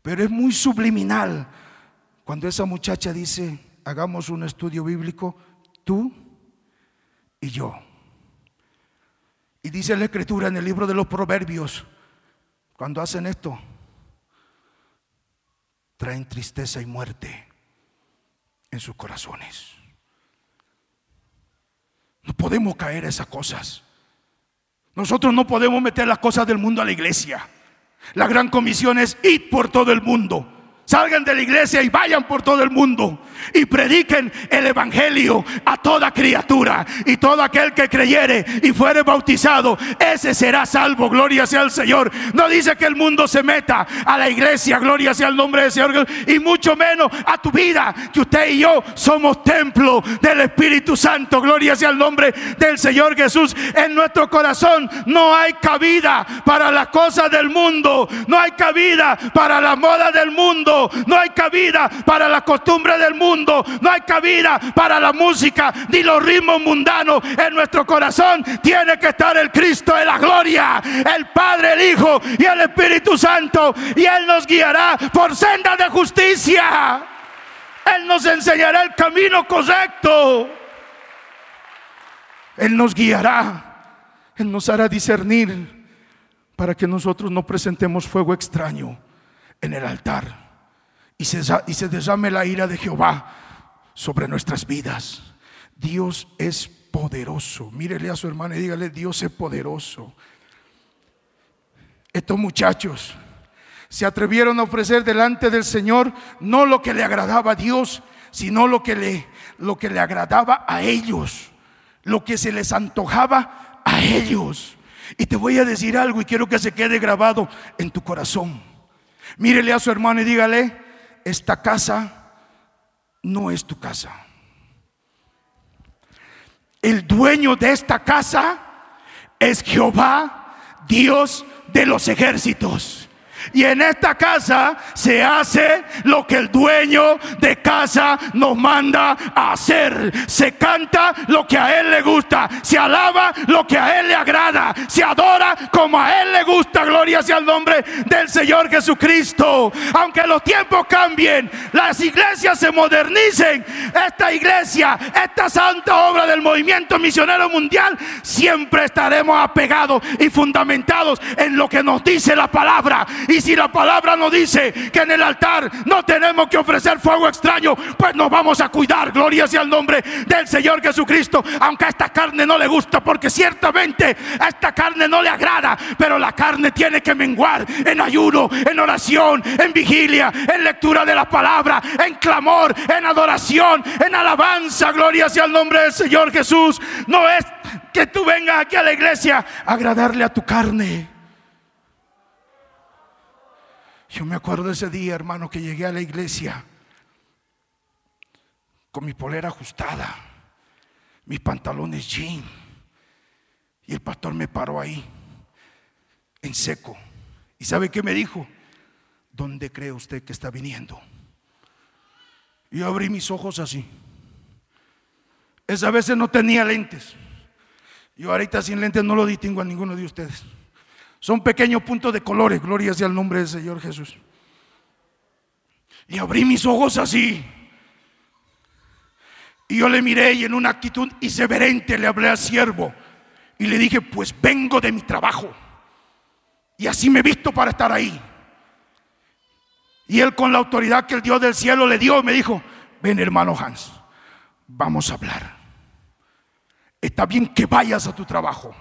pero es muy subliminal. Cuando esa muchacha dice, hagamos un estudio bíblico, tú y yo. Y dice la escritura en el libro de los proverbios, cuando hacen esto, traen tristeza y muerte en sus corazones. No podemos caer a esas cosas. Nosotros no podemos meter las cosas del mundo a la iglesia. La gran comisión es ir por todo el mundo Salgan de la iglesia y vayan por todo el mundo y prediquen el evangelio a toda criatura y todo aquel que creyere y fuere bautizado, ese será salvo. Gloria sea al Señor. No dice que el mundo se meta a la iglesia, gloria sea el nombre del Señor y mucho menos a tu vida, que usted y yo somos templo del Espíritu Santo. Gloria sea el nombre del Señor Jesús. En nuestro corazón no hay cabida para las cosas del mundo, no hay cabida para la moda del mundo no hay cabida para la costumbre del mundo, no hay cabida para la música ni los ritmos mundanos. En nuestro corazón tiene que estar el Cristo de la gloria, el Padre, el Hijo y el Espíritu Santo. Y Él nos guiará por senda de justicia. Él nos enseñará el camino correcto. Él nos guiará. Él nos hará discernir para que nosotros no presentemos fuego extraño en el altar y se, y derrame la ira de Jehová sobre nuestras vidas. Dios es poderoso. Mírele a su hermana y dígale, Dios es poderoso. Estos muchachos se atrevieron a ofrecer delante del Señor no lo que le agradaba a Dios, sino lo que le, lo que le agradaba a ellos, lo que se les antojaba a ellos. Y te voy a decir algo y quiero que se quede grabado en tu corazón. Mírele a su hermano y dígale, esta casa no es tu casa. El dueño de esta casa es Jehová, Dios de los ejércitos. Y en esta casa se hace lo que el dueño de casa nos manda a hacer. Se canta lo que a él le gusta. Se alaba lo que a él le agrada. Se adora como a él le gusta. Gloria sea el nombre del Señor Jesucristo. Aunque los tiempos cambien, las iglesias se modernicen. Esta iglesia, esta santa obra del movimiento misionero mundial, siempre estaremos apegados y fundamentados en lo que nos dice la palabra y si la palabra nos dice que en el altar no tenemos que ofrecer fuego extraño, pues nos vamos a cuidar. Gloria sea el nombre del Señor Jesucristo. Aunque a esta carne no le gusta, porque ciertamente a esta carne no le agrada, pero la carne tiene que menguar en ayuno, en oración, en vigilia, en lectura de la palabra, en clamor, en adoración, en alabanza. Gloria sea el nombre del Señor Jesús. No es que tú vengas aquí a la iglesia a agradarle a tu carne. Yo me acuerdo de ese día, hermano, que llegué a la iglesia con mi polera ajustada, mis pantalones jean, y el pastor me paró ahí, en seco. ¿Y sabe qué me dijo? ¿Dónde cree usted que está viniendo? Y yo abrí mis ojos así. Esa veces no tenía lentes. Yo ahorita sin lentes no lo distingo a ninguno de ustedes. Son pequeños puntos de colores, gloria sea el nombre del Señor Jesús. Y abrí mis ojos así. Y yo le miré y en una actitud irreverente le hablé al siervo y le dije, pues vengo de mi trabajo. Y así me he visto para estar ahí. Y él con la autoridad que el Dios del cielo le dio, me dijo, ven hermano Hans, vamos a hablar. Está bien que vayas a tu trabajo,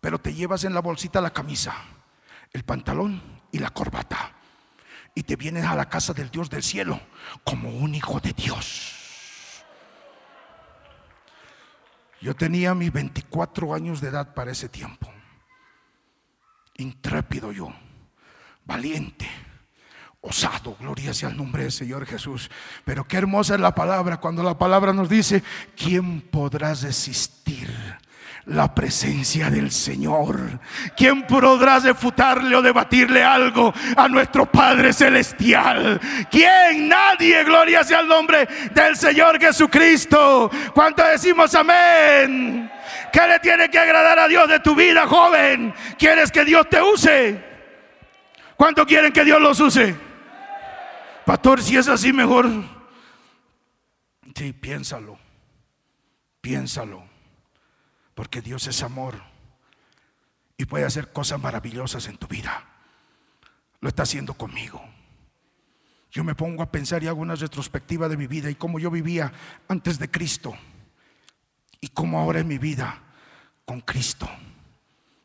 pero te llevas en la bolsita la camisa, el pantalón y la corbata. Y te vienes a la casa del Dios del cielo como un hijo de Dios. Yo tenía mis 24 años de edad para ese tiempo. Intrépido yo, valiente osado, gloria sea el nombre del Señor Jesús. Pero qué hermosa es la palabra cuando la palabra nos dice, ¿quién podrá resistir? La presencia del Señor. ¿Quién podrá refutarle o debatirle algo a nuestro Padre Celestial? ¿Quién? Nadie. Gloria sea el nombre del Señor Jesucristo. ¿Cuánto decimos amén? ¿Qué le tiene que agradar a Dios de tu vida, joven? ¿Quieres que Dios te use? ¿Cuánto quieren que Dios los use? Pastor, si es así, mejor. Sí, piénsalo. Piénsalo. Porque Dios es amor. Y puede hacer cosas maravillosas en tu vida. Lo está haciendo conmigo. Yo me pongo a pensar y hago una retrospectiva de mi vida y cómo yo vivía antes de Cristo. Y cómo ahora en mi vida con Cristo.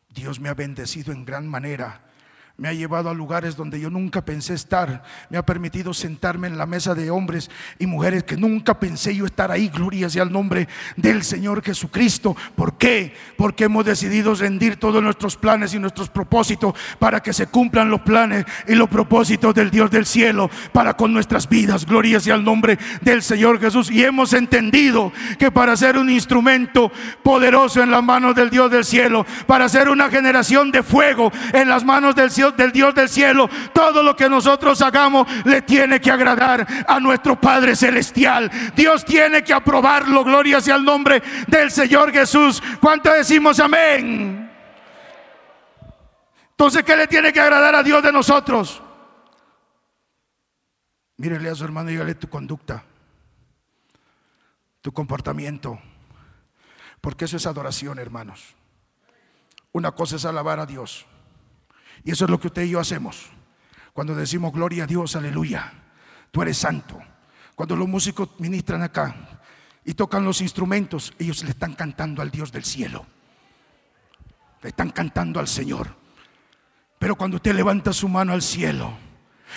Dios me ha bendecido en gran manera me ha llevado a lugares donde yo nunca pensé estar. Me ha permitido sentarme en la mesa de hombres y mujeres que nunca pensé yo estar ahí. Gloria sea el nombre del Señor Jesucristo. ¿Por qué? Porque hemos decidido rendir todos nuestros planes y nuestros propósitos para que se cumplan los planes y los propósitos del Dios del cielo para con nuestras vidas. Gloria sea el nombre del Señor Jesús. Y hemos entendido que para ser un instrumento poderoso en las manos del Dios del cielo, para ser una generación de fuego en las manos del cielo, del Dios del cielo, todo lo que nosotros hagamos le tiene que agradar a nuestro Padre Celestial. Dios tiene que aprobarlo. Gloria sea el nombre del Señor Jesús. ¿Cuánto decimos amén? Entonces, ¿qué le tiene que agradar a Dios de nosotros? Mírele a su hermano y dígale tu conducta, tu comportamiento, porque eso es adoración, hermanos. Una cosa es alabar a Dios y eso es lo que usted y yo hacemos. Cuando decimos gloria a Dios, aleluya, tú eres santo. Cuando los músicos ministran acá y tocan los instrumentos, ellos le están cantando al Dios del cielo. Le están cantando al Señor. Pero cuando usted levanta su mano al cielo,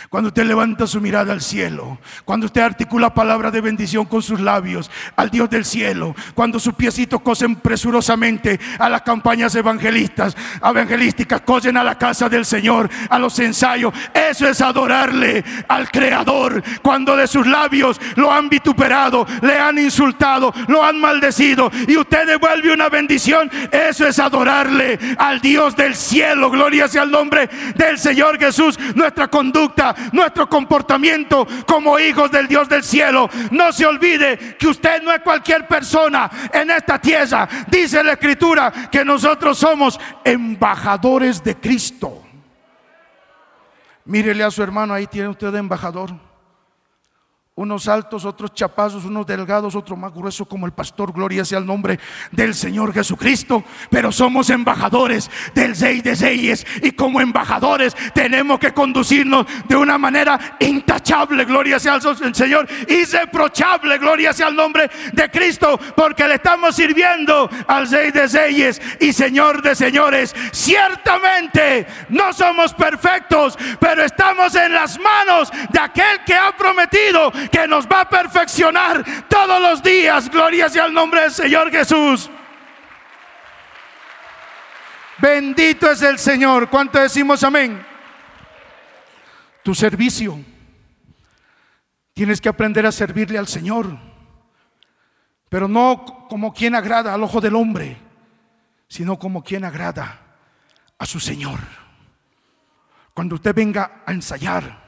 cuando usted levanta su mirada al cielo, cuando usted articula palabra de bendición con sus labios al Dios del cielo, cuando sus piecitos cosen presurosamente a las campañas evangelistas, evangelísticas, cosen a la casa del Señor, a los ensayos, eso es adorarle al Creador. Cuando de sus labios lo han vituperado, le han insultado, lo han maldecido y usted devuelve una bendición, eso es adorarle al Dios del cielo. Gloria sea el nombre del Señor Jesús. Nuestra conducta nuestro comportamiento como hijos del Dios del cielo. No se olvide que usted no es cualquier persona en esta tierra. Dice la escritura que nosotros somos embajadores de Cristo. Mírele a su hermano, ahí tiene usted de embajador unos altos, otros chapazos, unos delgados, otro más grueso como el pastor. Gloria sea el nombre del Señor Jesucristo. Pero somos embajadores del Rey de Reyes y como embajadores tenemos que conducirnos de una manera intachable. Gloria sea el Señor. Irreprochable. Gloria sea el nombre de Cristo. Porque le estamos sirviendo al Rey de Reyes y Señor de Señores. Ciertamente no somos perfectos, pero estamos en las manos de aquel que ha prometido que nos va a perfeccionar todos los días. Gloria sea el nombre del Señor Jesús. Bendito es el Señor. ¿Cuánto decimos amén? Tu servicio. Tienes que aprender a servirle al Señor. Pero no como quien agrada al ojo del hombre, sino como quien agrada a su Señor. Cuando usted venga a ensayar,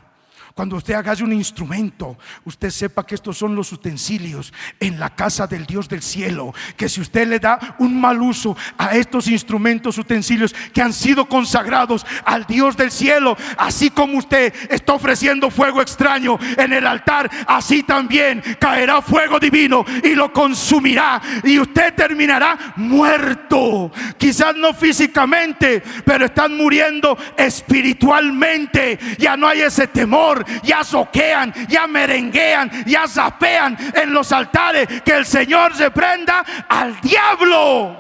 cuando usted haga un instrumento, usted sepa que estos son los utensilios en la casa del Dios del cielo. Que si usted le da un mal uso a estos instrumentos, utensilios que han sido consagrados al Dios del cielo, así como usted está ofreciendo fuego extraño en el altar, así también caerá fuego divino y lo consumirá. Y usted terminará muerto. Quizás no físicamente, pero están muriendo espiritualmente. Ya no hay ese temor ya soquean, ya merenguean, ya zapean en los altares. Que el Señor se prenda al diablo.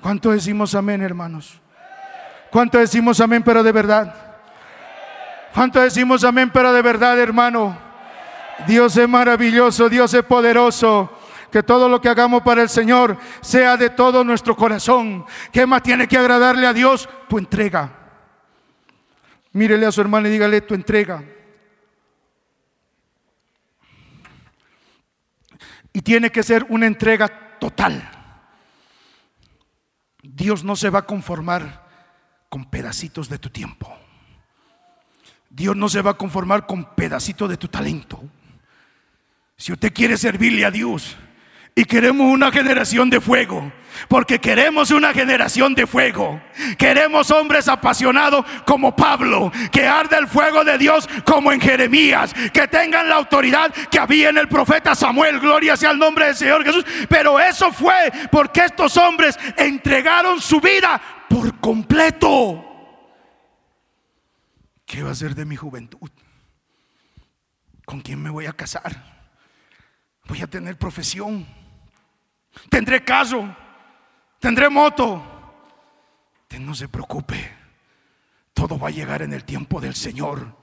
¿Cuánto decimos amén, hermanos? ¿Cuánto decimos amén, pero de verdad? ¿Cuánto decimos amén, pero de verdad, hermano? Dios es maravilloso, Dios es poderoso. Que todo lo que hagamos para el Señor sea de todo nuestro corazón. ¿Qué más tiene que agradarle a Dios? Tu entrega. Mírele a su hermano y dígale tu entrega. Y tiene que ser una entrega total. Dios no se va a conformar con pedacitos de tu tiempo. Dios no se va a conformar con pedacitos de tu talento. Si usted quiere servirle a Dios, y queremos una generación de fuego. Porque queremos una generación de fuego. Queremos hombres apasionados como Pablo. Que arde el fuego de Dios como en Jeremías. Que tengan la autoridad que había en el profeta Samuel. Gloria sea el nombre del Señor Jesús. Pero eso fue porque estos hombres entregaron su vida por completo. ¿Qué va a ser de mi juventud? ¿Con quién me voy a casar? ¿Voy a tener profesión? Tendré caso, tendré moto. no se preocupe, todo va a llegar en el tiempo del Señor.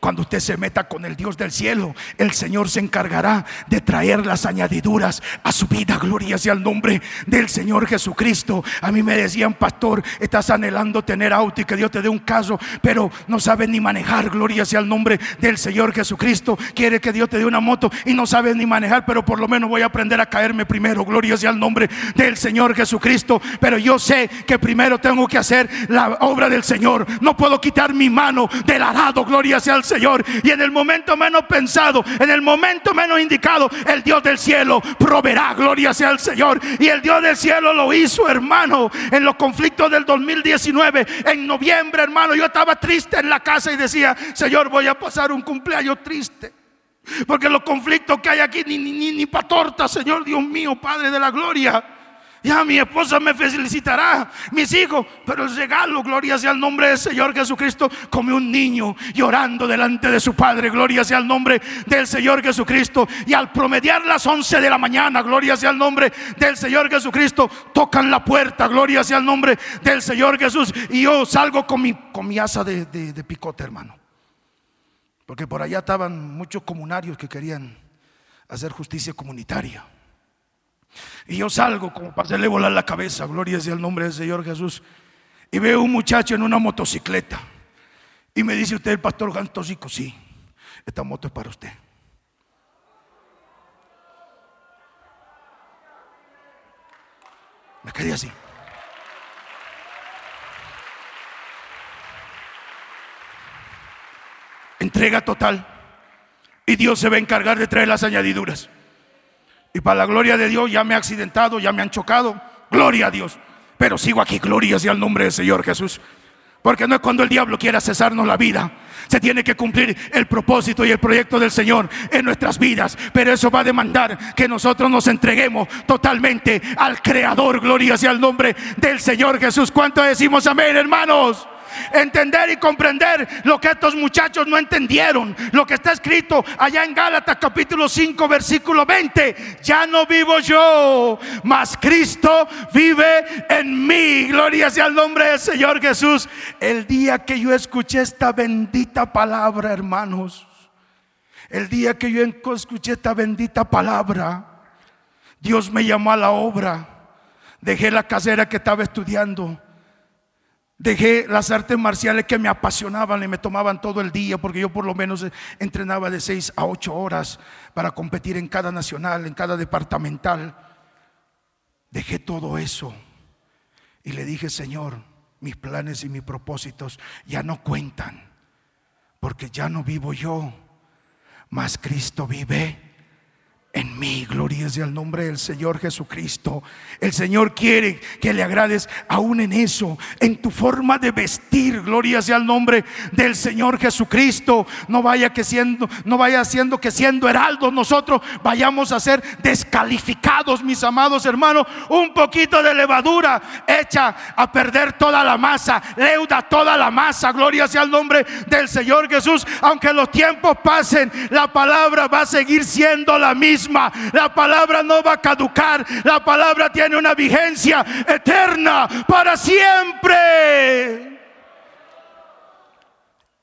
Cuando usted se meta con el Dios del cielo, el Señor se encargará de traer las añadiduras a su vida. Gloria sea el nombre del Señor Jesucristo. A mí me decían, pastor, estás anhelando tener auto y que Dios te dé un caso, pero no sabes ni manejar. Gloria sea el nombre del Señor Jesucristo. Quiere que Dios te dé una moto y no sabes ni manejar, pero por lo menos voy a aprender a caerme primero. Gloria sea el nombre del Señor Jesucristo. Pero yo sé que primero tengo que hacer la obra del Señor. No puedo quitar mi mano del arado. Gloria sea el Señor. Y en el momento menos pensado, en el momento menos indicado, el Dios del cielo proveerá. Gloria sea al Señor. Y el Dios del cielo lo hizo, hermano, en los conflictos del 2019. En noviembre, hermano, yo estaba triste en la casa y decía, Señor, voy a pasar un cumpleaños triste. Porque los conflictos que hay aquí, ni, ni, ni, ni para torta, Señor Dios mío, Padre de la gloria. Ya mi esposa me felicitará, mis hijos, pero el regalo, gloria sea el nombre del Señor Jesucristo, como un niño llorando delante de su padre, gloria sea el nombre del Señor Jesucristo. Y al promediar las 11 de la mañana, gloria sea el nombre del Señor Jesucristo, tocan la puerta, gloria sea el nombre del Señor Jesús. Y yo salgo con mi, con mi asa de, de picote, hermano. Porque por allá estaban muchos comunarios que querían hacer justicia comunitaria. Y yo salgo como para hacerle volar la cabeza, gloria sea el nombre del Señor Jesús. Y veo un muchacho en una motocicleta. Y me dice usted, el pastor Gantosico, sí, esta moto es para usted. Me quedé así. Entrega total. Y Dios se va a encargar de traer las añadiduras. Y para la gloria de Dios ya me he accidentado, ya me han chocado. Gloria a Dios. Pero sigo aquí, gloria sea el nombre del Señor Jesús. Porque no es cuando el diablo quiera cesarnos la vida. Se tiene que cumplir el propósito y el proyecto del Señor en nuestras vidas. Pero eso va a demandar que nosotros nos entreguemos totalmente al Creador. Gloria sea el nombre del Señor Jesús. ¿Cuánto decimos amén, hermanos? Entender y comprender lo que estos muchachos no entendieron. Lo que está escrito allá en Gálatas capítulo 5 versículo 20. Ya no vivo yo, mas Cristo vive en mí. Gloria sea el nombre del Señor Jesús. El día que yo escuché esta bendita palabra, hermanos. El día que yo escuché esta bendita palabra, Dios me llamó a la obra. Dejé la casera que estaba estudiando Dejé las artes marciales que me apasionaban y me tomaban todo el día, porque yo por lo menos entrenaba de 6 a 8 horas para competir en cada nacional, en cada departamental. Dejé todo eso y le dije, Señor, mis planes y mis propósitos ya no cuentan porque ya no vivo yo, mas Cristo vive en mí. Gloria sea el nombre del Señor Jesucristo. El Señor quiere que le agrades aún en eso, en tu forma de vestir. Gloria sea el nombre del Señor Jesucristo. No vaya que siendo, no vaya siendo que siendo heraldos nosotros vayamos a ser descalificados, mis amados hermanos. Un poquito de levadura echa a perder toda la masa, leuda toda la masa. Gloria sea el nombre del Señor Jesús. Aunque los tiempos pasen, la palabra va a seguir siendo la misma la palabra no va a caducar. La palabra tiene una vigencia eterna para siempre.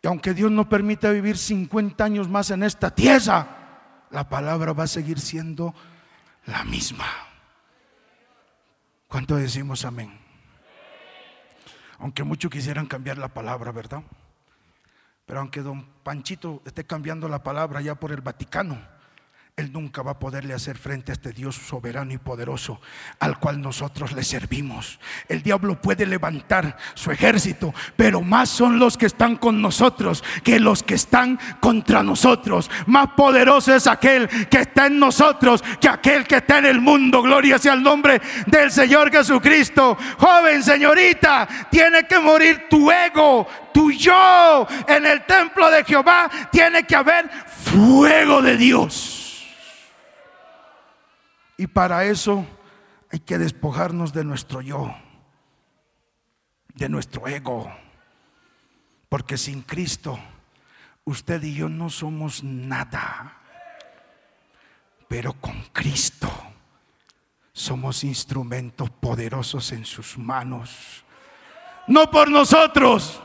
Y aunque Dios no permita vivir 50 años más en esta tierra, la palabra va a seguir siendo la misma. ¿Cuánto decimos amén? Aunque muchos quisieran cambiar la palabra, ¿verdad? Pero aunque don Panchito esté cambiando la palabra ya por el Vaticano, él nunca va a poderle hacer frente a este Dios soberano y poderoso al cual nosotros le servimos. El diablo puede levantar su ejército, pero más son los que están con nosotros que los que están contra nosotros. Más poderoso es aquel que está en nosotros que aquel que está en el mundo. Gloria sea el nombre del Señor Jesucristo. Joven, señorita, tiene que morir tu ego, tu yo. En el templo de Jehová tiene que haber fuego de Dios. Y para eso hay que despojarnos de nuestro yo, de nuestro ego. Porque sin Cristo, usted y yo no somos nada. Pero con Cristo somos instrumentos poderosos en sus manos. No por nosotros.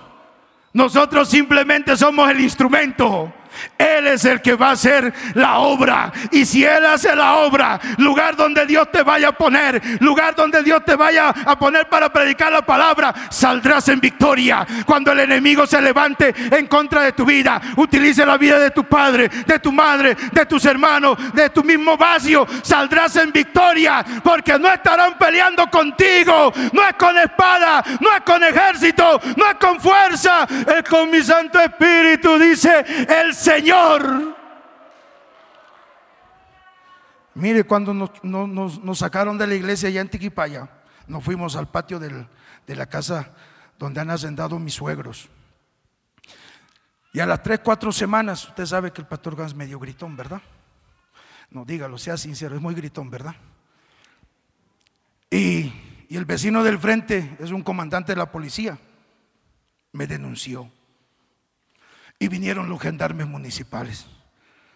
Nosotros simplemente somos el instrumento. Él es el que va a hacer la obra. Y si Él hace la obra, lugar donde Dios te vaya a poner, lugar donde Dios te vaya a poner para predicar la palabra, saldrás en victoria. Cuando el enemigo se levante en contra de tu vida, utilice la vida de tu padre, de tu madre, de tus hermanos, de tu mismo vacío, saldrás en victoria. Porque no estarán peleando contigo. No es con espada, no es con ejército, no es con fuerza, es con mi Santo Espíritu, dice el Señor. Mire, cuando nos, sacaron de la iglesia allá en Tiquipaya, nos fuimos al patio de la casa donde han ascendado mis suegros. Y a las tres, cuatro semanas, usted sabe que el pastor Gans medio gritón, ¿verdad? No, dígalo, sea sincero, es muy gritón, ¿verdad? Y, y el vecino del frente es un comandante de la policía, me denunció. Y vinieron los gendarmes municipales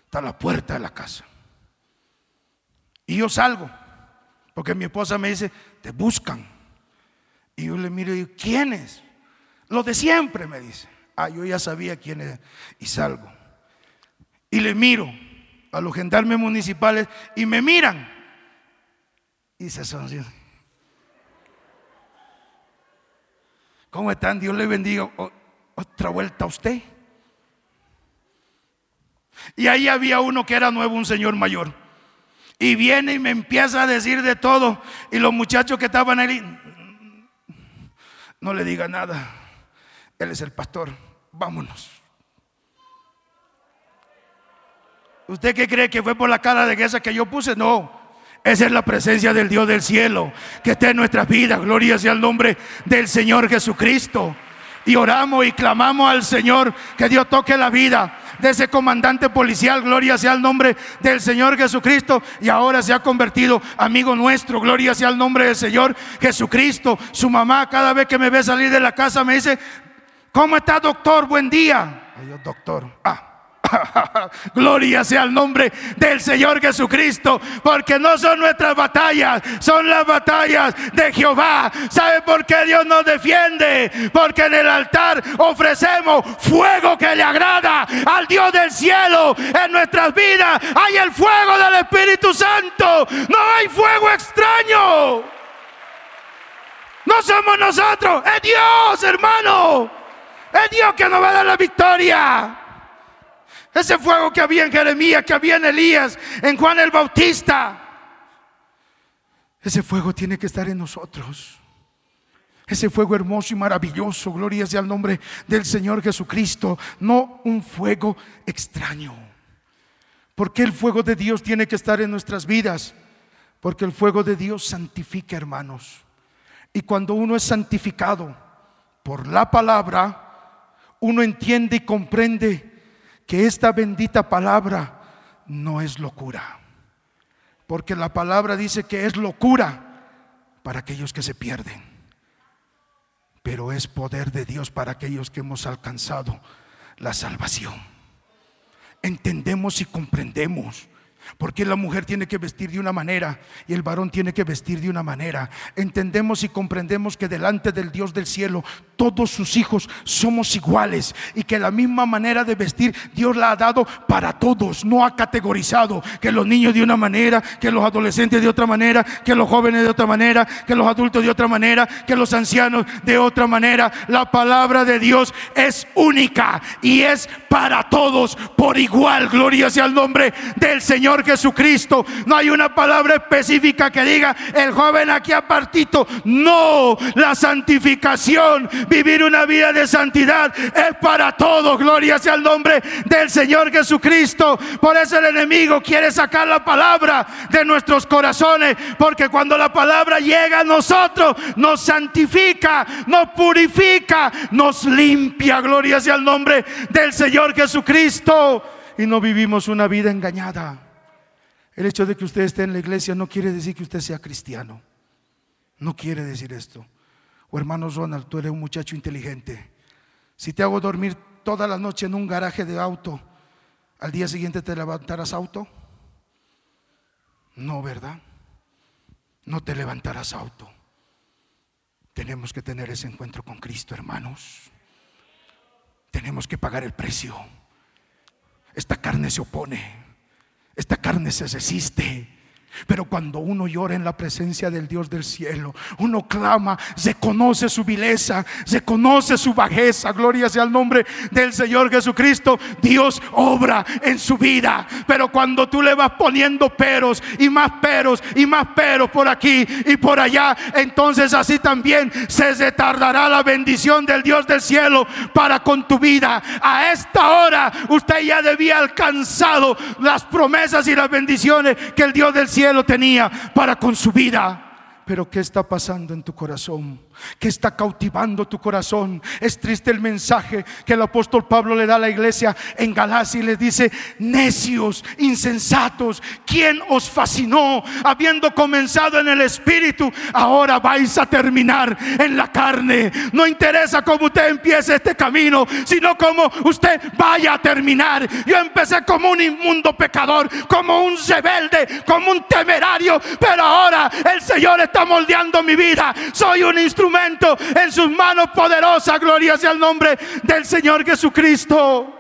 hasta la puerta de la casa. Y yo salgo, porque mi esposa me dice, te buscan. Y yo le miro y digo, ¿quiénes? Los de siempre, me dice. Ah, yo ya sabía quiénes. Y salgo. Y le miro a los gendarmes municipales y me miran. Y se sonríen. ¿Cómo están? Dios le bendiga. Otra vuelta a usted. Y ahí había uno que era nuevo, un señor mayor. Y viene y me empieza a decir de todo. Y los muchachos que estaban ahí, no le diga nada. Él es el pastor. Vámonos. ¿Usted qué cree que fue por la cara de esa que yo puse? No. Esa es la presencia del Dios del cielo que está en nuestras vidas. Gloria sea el nombre del Señor Jesucristo. Y oramos y clamamos al Señor que Dios toque la vida de ese comandante policial. Gloria sea el nombre del Señor Jesucristo. Y ahora se ha convertido amigo nuestro. Gloria sea el nombre del Señor Jesucristo. Su mamá cada vez que me ve salir de la casa me dice, ¿cómo está doctor? Buen día. yo, doctor. Ah. Gloria sea el nombre del Señor Jesucristo, porque no son nuestras batallas, son las batallas de Jehová. ¿Sabe por qué Dios nos defiende? Porque en el altar ofrecemos fuego que le agrada al Dios del cielo. En nuestras vidas hay el fuego del Espíritu Santo, no hay fuego extraño. No somos nosotros, es Dios, hermano. Es Dios que nos va a dar la victoria. Ese fuego que había en Jeremías, que había en Elías, en Juan el Bautista. Ese fuego tiene que estar en nosotros. Ese fuego hermoso y maravilloso, gloria sea el nombre del Señor Jesucristo, no un fuego extraño. Porque el fuego de Dios tiene que estar en nuestras vidas? Porque el fuego de Dios santifica, hermanos. Y cuando uno es santificado por la palabra, uno entiende y comprende que esta bendita palabra no es locura. Porque la palabra dice que es locura para aquellos que se pierden pero es poder de Dios para aquellos que hemos alcanzado la salvación. Entendemos y comprendemos porque la mujer tiene que vestir de una manera y el varón tiene que vestir de una manera. Entendemos y comprendemos que delante del Dios del cielo todos sus hijos somos iguales y que la misma manera de vestir Dios la ha dado para todos, no ha categorizado que los niños de una manera, que los adolescentes de otra manera, que los jóvenes de otra manera, que los adultos de otra manera, que los ancianos de otra manera. La palabra de Dios es única y es para todos por igual. Gloria sea el nombre del Señor Jesucristo. No hay una palabra específica que diga el joven aquí apartito. No, la santificación, vivir una vida de santidad es para todos. Gloria sea el nombre del Señor Jesucristo. Por eso el enemigo quiere sacar la palabra de nuestros corazones. Porque cuando la palabra llega a nosotros, nos santifica, nos purifica, nos limpia. Gloria sea el nombre del Señor Jesucristo. Y no vivimos una vida engañada. El hecho de que usted esté en la iglesia no quiere decir que usted sea cristiano. No quiere decir esto. O hermano Ronald, tú eres un muchacho inteligente. Si te hago dormir toda la noche en un garaje de auto, ¿al día siguiente te levantarás auto? No, ¿verdad? No te levantarás auto. Tenemos que tener ese encuentro con Cristo, hermanos. Tenemos que pagar el precio. Esta carne se opone. Esta carne se resiste. Pero cuando uno llora en la presencia del Dios del cielo, uno clama, se conoce su vileza, se conoce su bajeza, gloria sea el nombre del Señor Jesucristo, Dios obra en su vida. Pero cuando tú le vas poniendo peros y más peros y más peros por aquí y por allá, entonces así también se retardará la bendición del Dios del cielo para con tu vida. A esta hora usted ya debía alcanzado las promesas y las bendiciones que el Dios del cielo lo tenía para con su vida. Pero ¿qué está pasando en tu corazón? ¿Qué está cautivando tu corazón? Es triste el mensaje que el apóstol Pablo le da a la iglesia en Galacia y les dice, necios, insensatos, ¿quién os fascinó? Habiendo comenzado en el espíritu, ahora vais a terminar en la carne. No interesa cómo usted empiece este camino, sino cómo usted vaya a terminar. Yo empecé como un inmundo pecador, como un rebelde, como un temerario, pero ahora el Señor está moldeando mi vida. Soy un instrumento en sus manos poderosas. Gloria sea el nombre del Señor Jesucristo.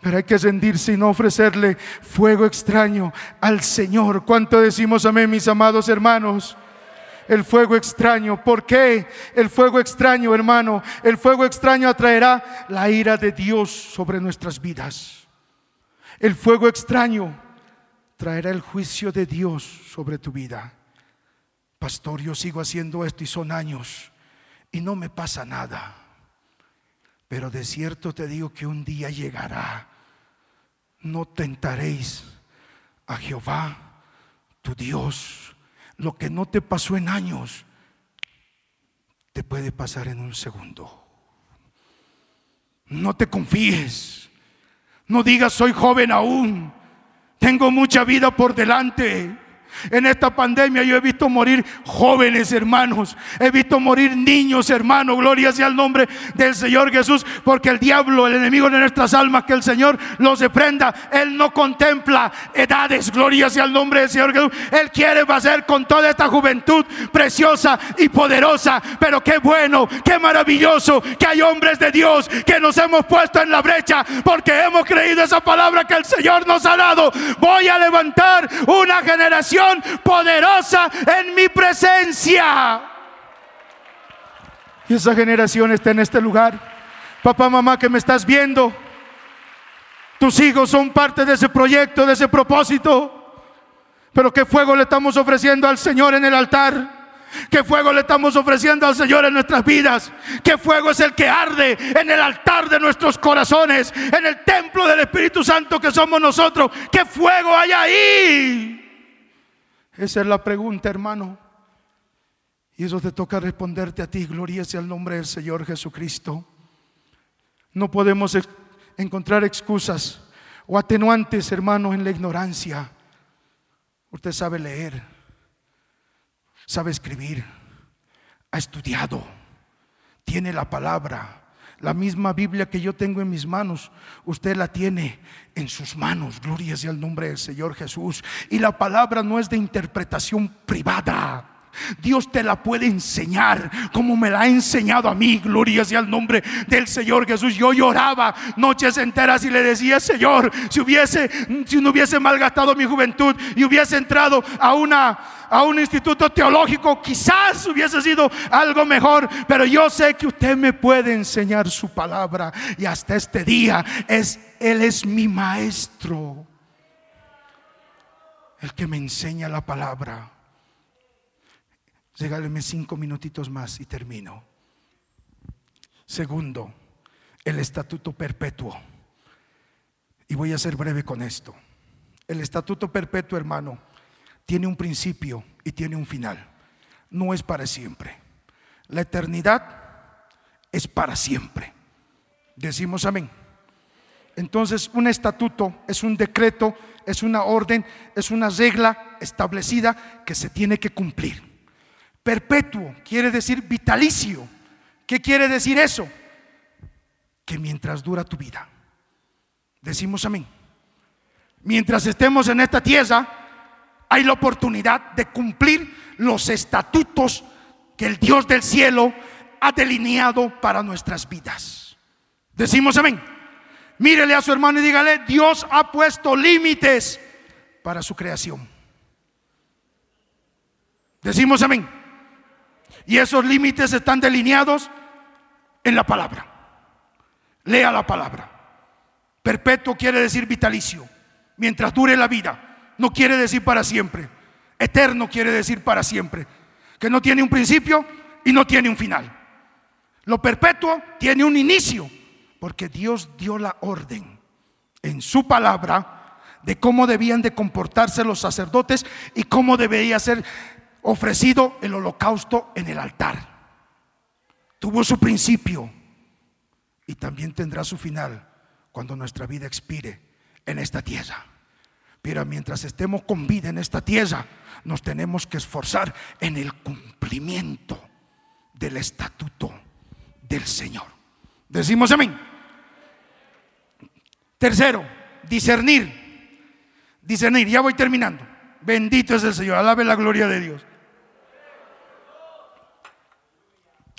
Pero hay que rendirse y no ofrecerle fuego extraño al Señor. ¿Cuánto decimos amén, mis amados hermanos? El fuego extraño. ¿Por qué? El fuego extraño, hermano. El fuego extraño atraerá la ira de Dios sobre nuestras vidas. El fuego extraño traerá el juicio de Dios sobre tu vida pastor, yo sigo haciendo esto y son años y no me pasa nada. Pero de cierto te digo que un día llegará. No tentaréis a Jehová, tu Dios. Lo que no te pasó en años, te puede pasar en un segundo. No te confíes. No digas soy joven aún. Tengo mucha vida por delante. En esta pandemia yo he visto morir jóvenes hermanos, he visto morir niños hermanos, gloria sea el nombre del Señor Jesús, porque el diablo, el enemigo de nuestras almas, que el Señor los reprenda, Él no contempla edades, gloria sea el nombre del Señor Jesús, Él quiere hacer con toda esta juventud preciosa y poderosa, pero qué bueno, qué maravilloso que hay hombres de Dios que nos hemos puesto en la brecha, porque hemos creído esa palabra que el Señor nos ha dado. Voy a levantar una generación poderosa en mi presencia. Y esa generación está en este lugar. Papá, mamá, que me estás viendo. Tus hijos son parte de ese proyecto, de ese propósito. Pero qué fuego le estamos ofreciendo al Señor en el altar. ¿Qué fuego le estamos ofreciendo al Señor en nuestras vidas? ¿Qué fuego es el que arde en el altar de nuestros corazones? En el templo del Espíritu Santo que somos nosotros. ¿Qué fuego hay ahí? Esa es la pregunta, hermano. Y eso te toca responderte a ti. Gloria sea el nombre del Señor Jesucristo. No podemos encontrar excusas o atenuantes, hermano, en la ignorancia. Usted sabe leer, sabe escribir, ha estudiado, tiene la palabra. La misma Biblia que yo tengo en mis manos, usted la tiene en sus manos. Gloria sea el nombre del Señor Jesús. Y la palabra no es de interpretación privada. Dios te la puede enseñar como me la ha enseñado a mí. Gloria sea el nombre del Señor Jesús. Yo lloraba noches enteras y le decía, Señor, si hubiese, si no hubiese malgastado mi juventud y hubiese entrado a una a un instituto teológico, quizás hubiese sido algo mejor, pero yo sé que usted me puede enseñar su palabra y hasta este día es él es mi maestro. El que me enseña la palabra. Regáleme cinco minutitos más y termino. Segundo, el estatuto perpetuo. Y voy a ser breve con esto. El estatuto perpetuo, hermano, tiene un principio y tiene un final. No es para siempre. La eternidad es para siempre. Decimos amén. Entonces, un estatuto es un decreto, es una orden, es una regla establecida que se tiene que cumplir. Perpetuo quiere decir vitalicio. ¿Qué quiere decir eso? Que mientras dura tu vida. Decimos amén. Mientras estemos en esta tierra, hay la oportunidad de cumplir los estatutos que el Dios del cielo ha delineado para nuestras vidas. Decimos amén. Mírele a su hermano y dígale, Dios ha puesto límites para su creación. Decimos amén. Y esos límites están delineados en la palabra. Lea la palabra. Perpetuo quiere decir vitalicio. Mientras dure la vida. No quiere decir para siempre. Eterno quiere decir para siempre. Que no tiene un principio y no tiene un final. Lo perpetuo tiene un inicio. Porque Dios dio la orden en su palabra de cómo debían de comportarse los sacerdotes y cómo debería ser ofrecido el holocausto en el altar. Tuvo su principio y también tendrá su final cuando nuestra vida expire en esta tierra. Pero mientras estemos con vida en esta tierra, nos tenemos que esforzar en el cumplimiento del estatuto del Señor. Decimos amén. Tercero, discernir. Discernir, ya voy terminando. Bendito es el Señor, alabe la gloria de Dios.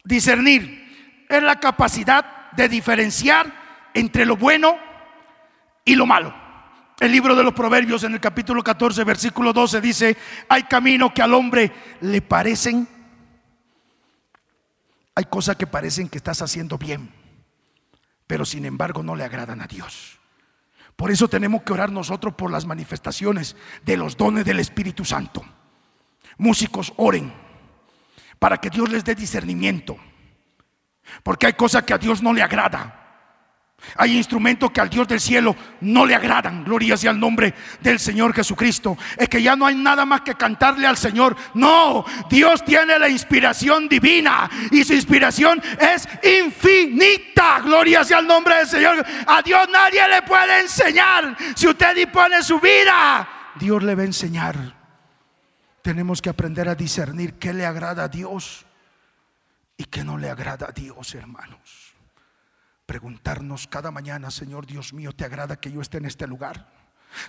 Discernir es la capacidad de diferenciar entre lo bueno y lo malo. El libro de los Proverbios en el capítulo 14, versículo 12 dice, hay caminos que al hombre le parecen, hay cosas que parecen que estás haciendo bien, pero sin embargo no le agradan a Dios. Por eso tenemos que orar nosotros por las manifestaciones de los dones del Espíritu Santo. Músicos, oren para que Dios les dé discernimiento. Porque hay cosas que a Dios no le agrada. Hay instrumentos que al Dios del cielo no le agradan. Gloria sea el nombre del Señor Jesucristo. Es que ya no hay nada más que cantarle al Señor. No, Dios tiene la inspiración divina y su inspiración es infinita. Gloria sea el nombre del Señor. A Dios nadie le puede enseñar. Si usted dispone su vida, Dios le va a enseñar. Tenemos que aprender a discernir qué le agrada a Dios y qué no le agrada a Dios, hermanos. Preguntarnos cada mañana, Señor Dios mío, ¿te agrada que yo esté en este lugar?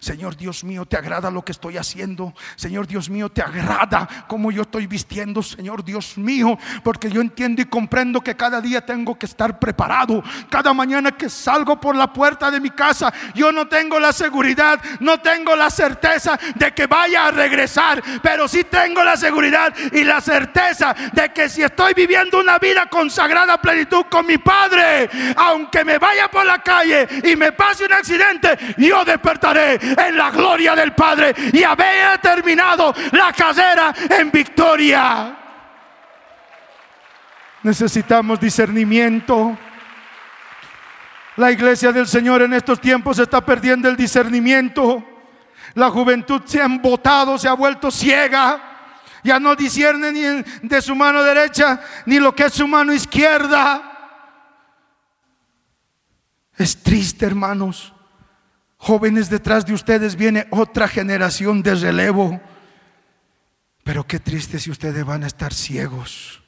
Señor Dios mío, ¿te agrada lo que estoy haciendo? Señor Dios mío, ¿te agrada cómo yo estoy vistiendo? Señor Dios mío, porque yo entiendo y comprendo que cada día tengo que estar preparado. Cada mañana que salgo por la puerta de mi casa, yo no tengo la seguridad, no tengo la certeza de que vaya a regresar, pero sí tengo la seguridad y la certeza de que si estoy viviendo una vida consagrada a plenitud con mi Padre, aunque me vaya por la calle y me pase un accidente, yo despertaré en la gloria del Padre y haber terminado la carrera en victoria. Necesitamos discernimiento. La iglesia del Señor en estos tiempos está perdiendo el discernimiento. La juventud se ha embotado, se ha vuelto ciega. Ya no discierne ni de su mano derecha ni lo que es su mano izquierda. Es triste, hermanos. Jóvenes detrás de ustedes viene otra generación de relevo. Pero qué triste si ustedes van a estar ciegos.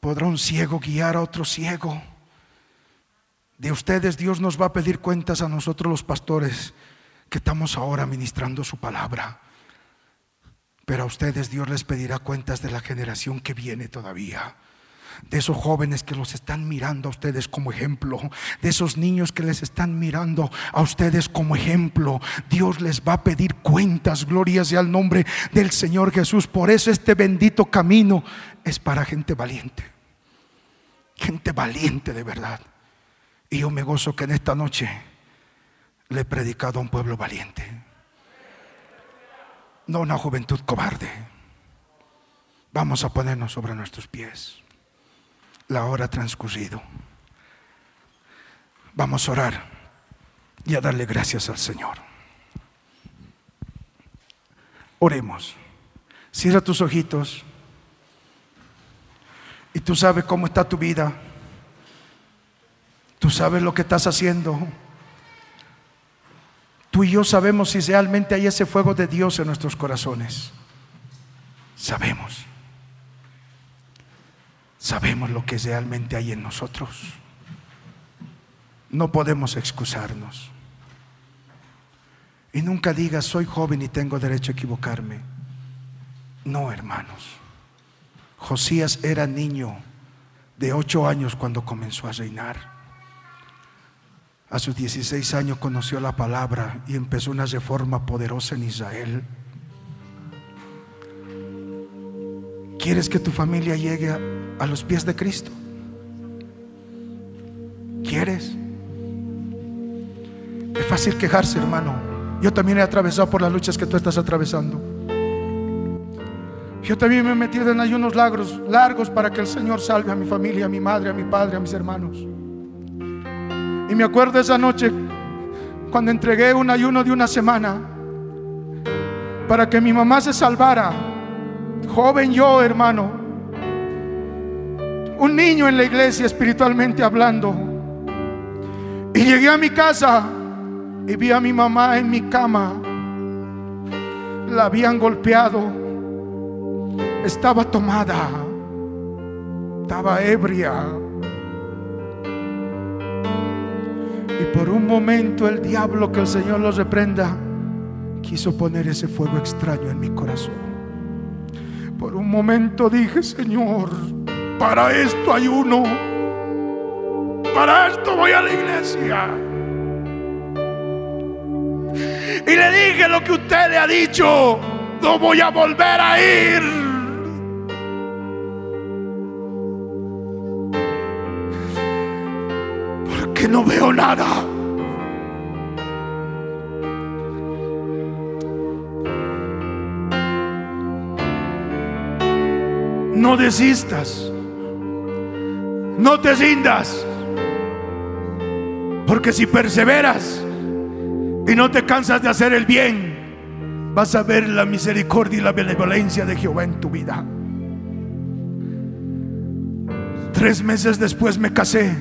¿Podrá un ciego guiar a otro ciego? De ustedes Dios nos va a pedir cuentas a nosotros los pastores que estamos ahora ministrando su palabra. Pero a ustedes Dios les pedirá cuentas de la generación que viene todavía de esos jóvenes que los están mirando a ustedes como ejemplo, de esos niños que les están mirando a ustedes como ejemplo. Dios les va a pedir cuentas, gloria sea al nombre del Señor Jesús. Por eso este bendito camino es para gente valiente, gente valiente de verdad. Y yo me gozo que en esta noche le he predicado a un pueblo valiente, no una juventud cobarde. Vamos a ponernos sobre nuestros pies la hora transcurrido. Vamos a orar y a darle gracias al Señor. Oremos. Cierra tus ojitos. Y tú sabes cómo está tu vida. Tú sabes lo que estás haciendo. Tú y yo sabemos si realmente hay ese fuego de Dios en nuestros corazones. Sabemos. Sabemos lo que realmente hay en nosotros. No podemos excusarnos. Y nunca digas, soy joven y tengo derecho a equivocarme. No, hermanos. Josías era niño de ocho años cuando comenzó a reinar. A sus 16 años conoció la palabra y empezó una reforma poderosa en Israel. ¿Quieres que tu familia llegue a, los pies de Cristo? ¿Quieres? Es fácil quejarse, hermano. Yo también he atravesado por las luchas que tú estás atravesando. Yo también me he metido en ayunos largos, largos para que el Señor salve a mi familia, a mi madre, a mi padre, a mis hermanos. Y me acuerdo esa noche cuando entregué un ayuno de una semana para que mi mamá se salvara joven yo, hermano, un niño en la iglesia espiritualmente hablando. Y llegué a mi casa y vi a mi mamá en mi cama. La habían golpeado. Estaba tomada. Estaba ebria. Y por un momento el diablo, que el Señor lo reprenda, quiso poner ese fuego extraño en mi corazón. Por un momento dije, Señor, para esto hay uno. Para esto voy a la iglesia. Y le dije lo que usted le ha dicho. No voy a volver a ir. Porque no veo nada. No desistas. No te rindas. Porque si perseveras y no te cansas de hacer el bien, vas a ver la misericordia y la benevolencia de Jehová en tu vida. Tres meses después me casé.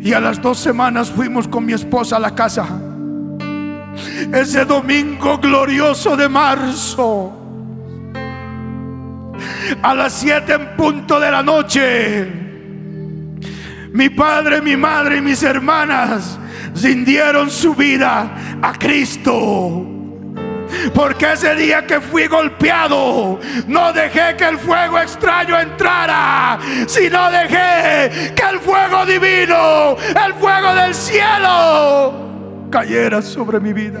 Y a las dos semanas fuimos con mi esposa a la casa. Ese domingo glorioso de marzo a las siete en punto de la noche, mi padre, mi madre y mis hermanas rindieron su vida a Cristo. Porque ese día que fui golpeado, no dejé que el fuego extraño entrara, sino dejé que el fuego divino, el fuego del cielo, cayera sobre mi vida.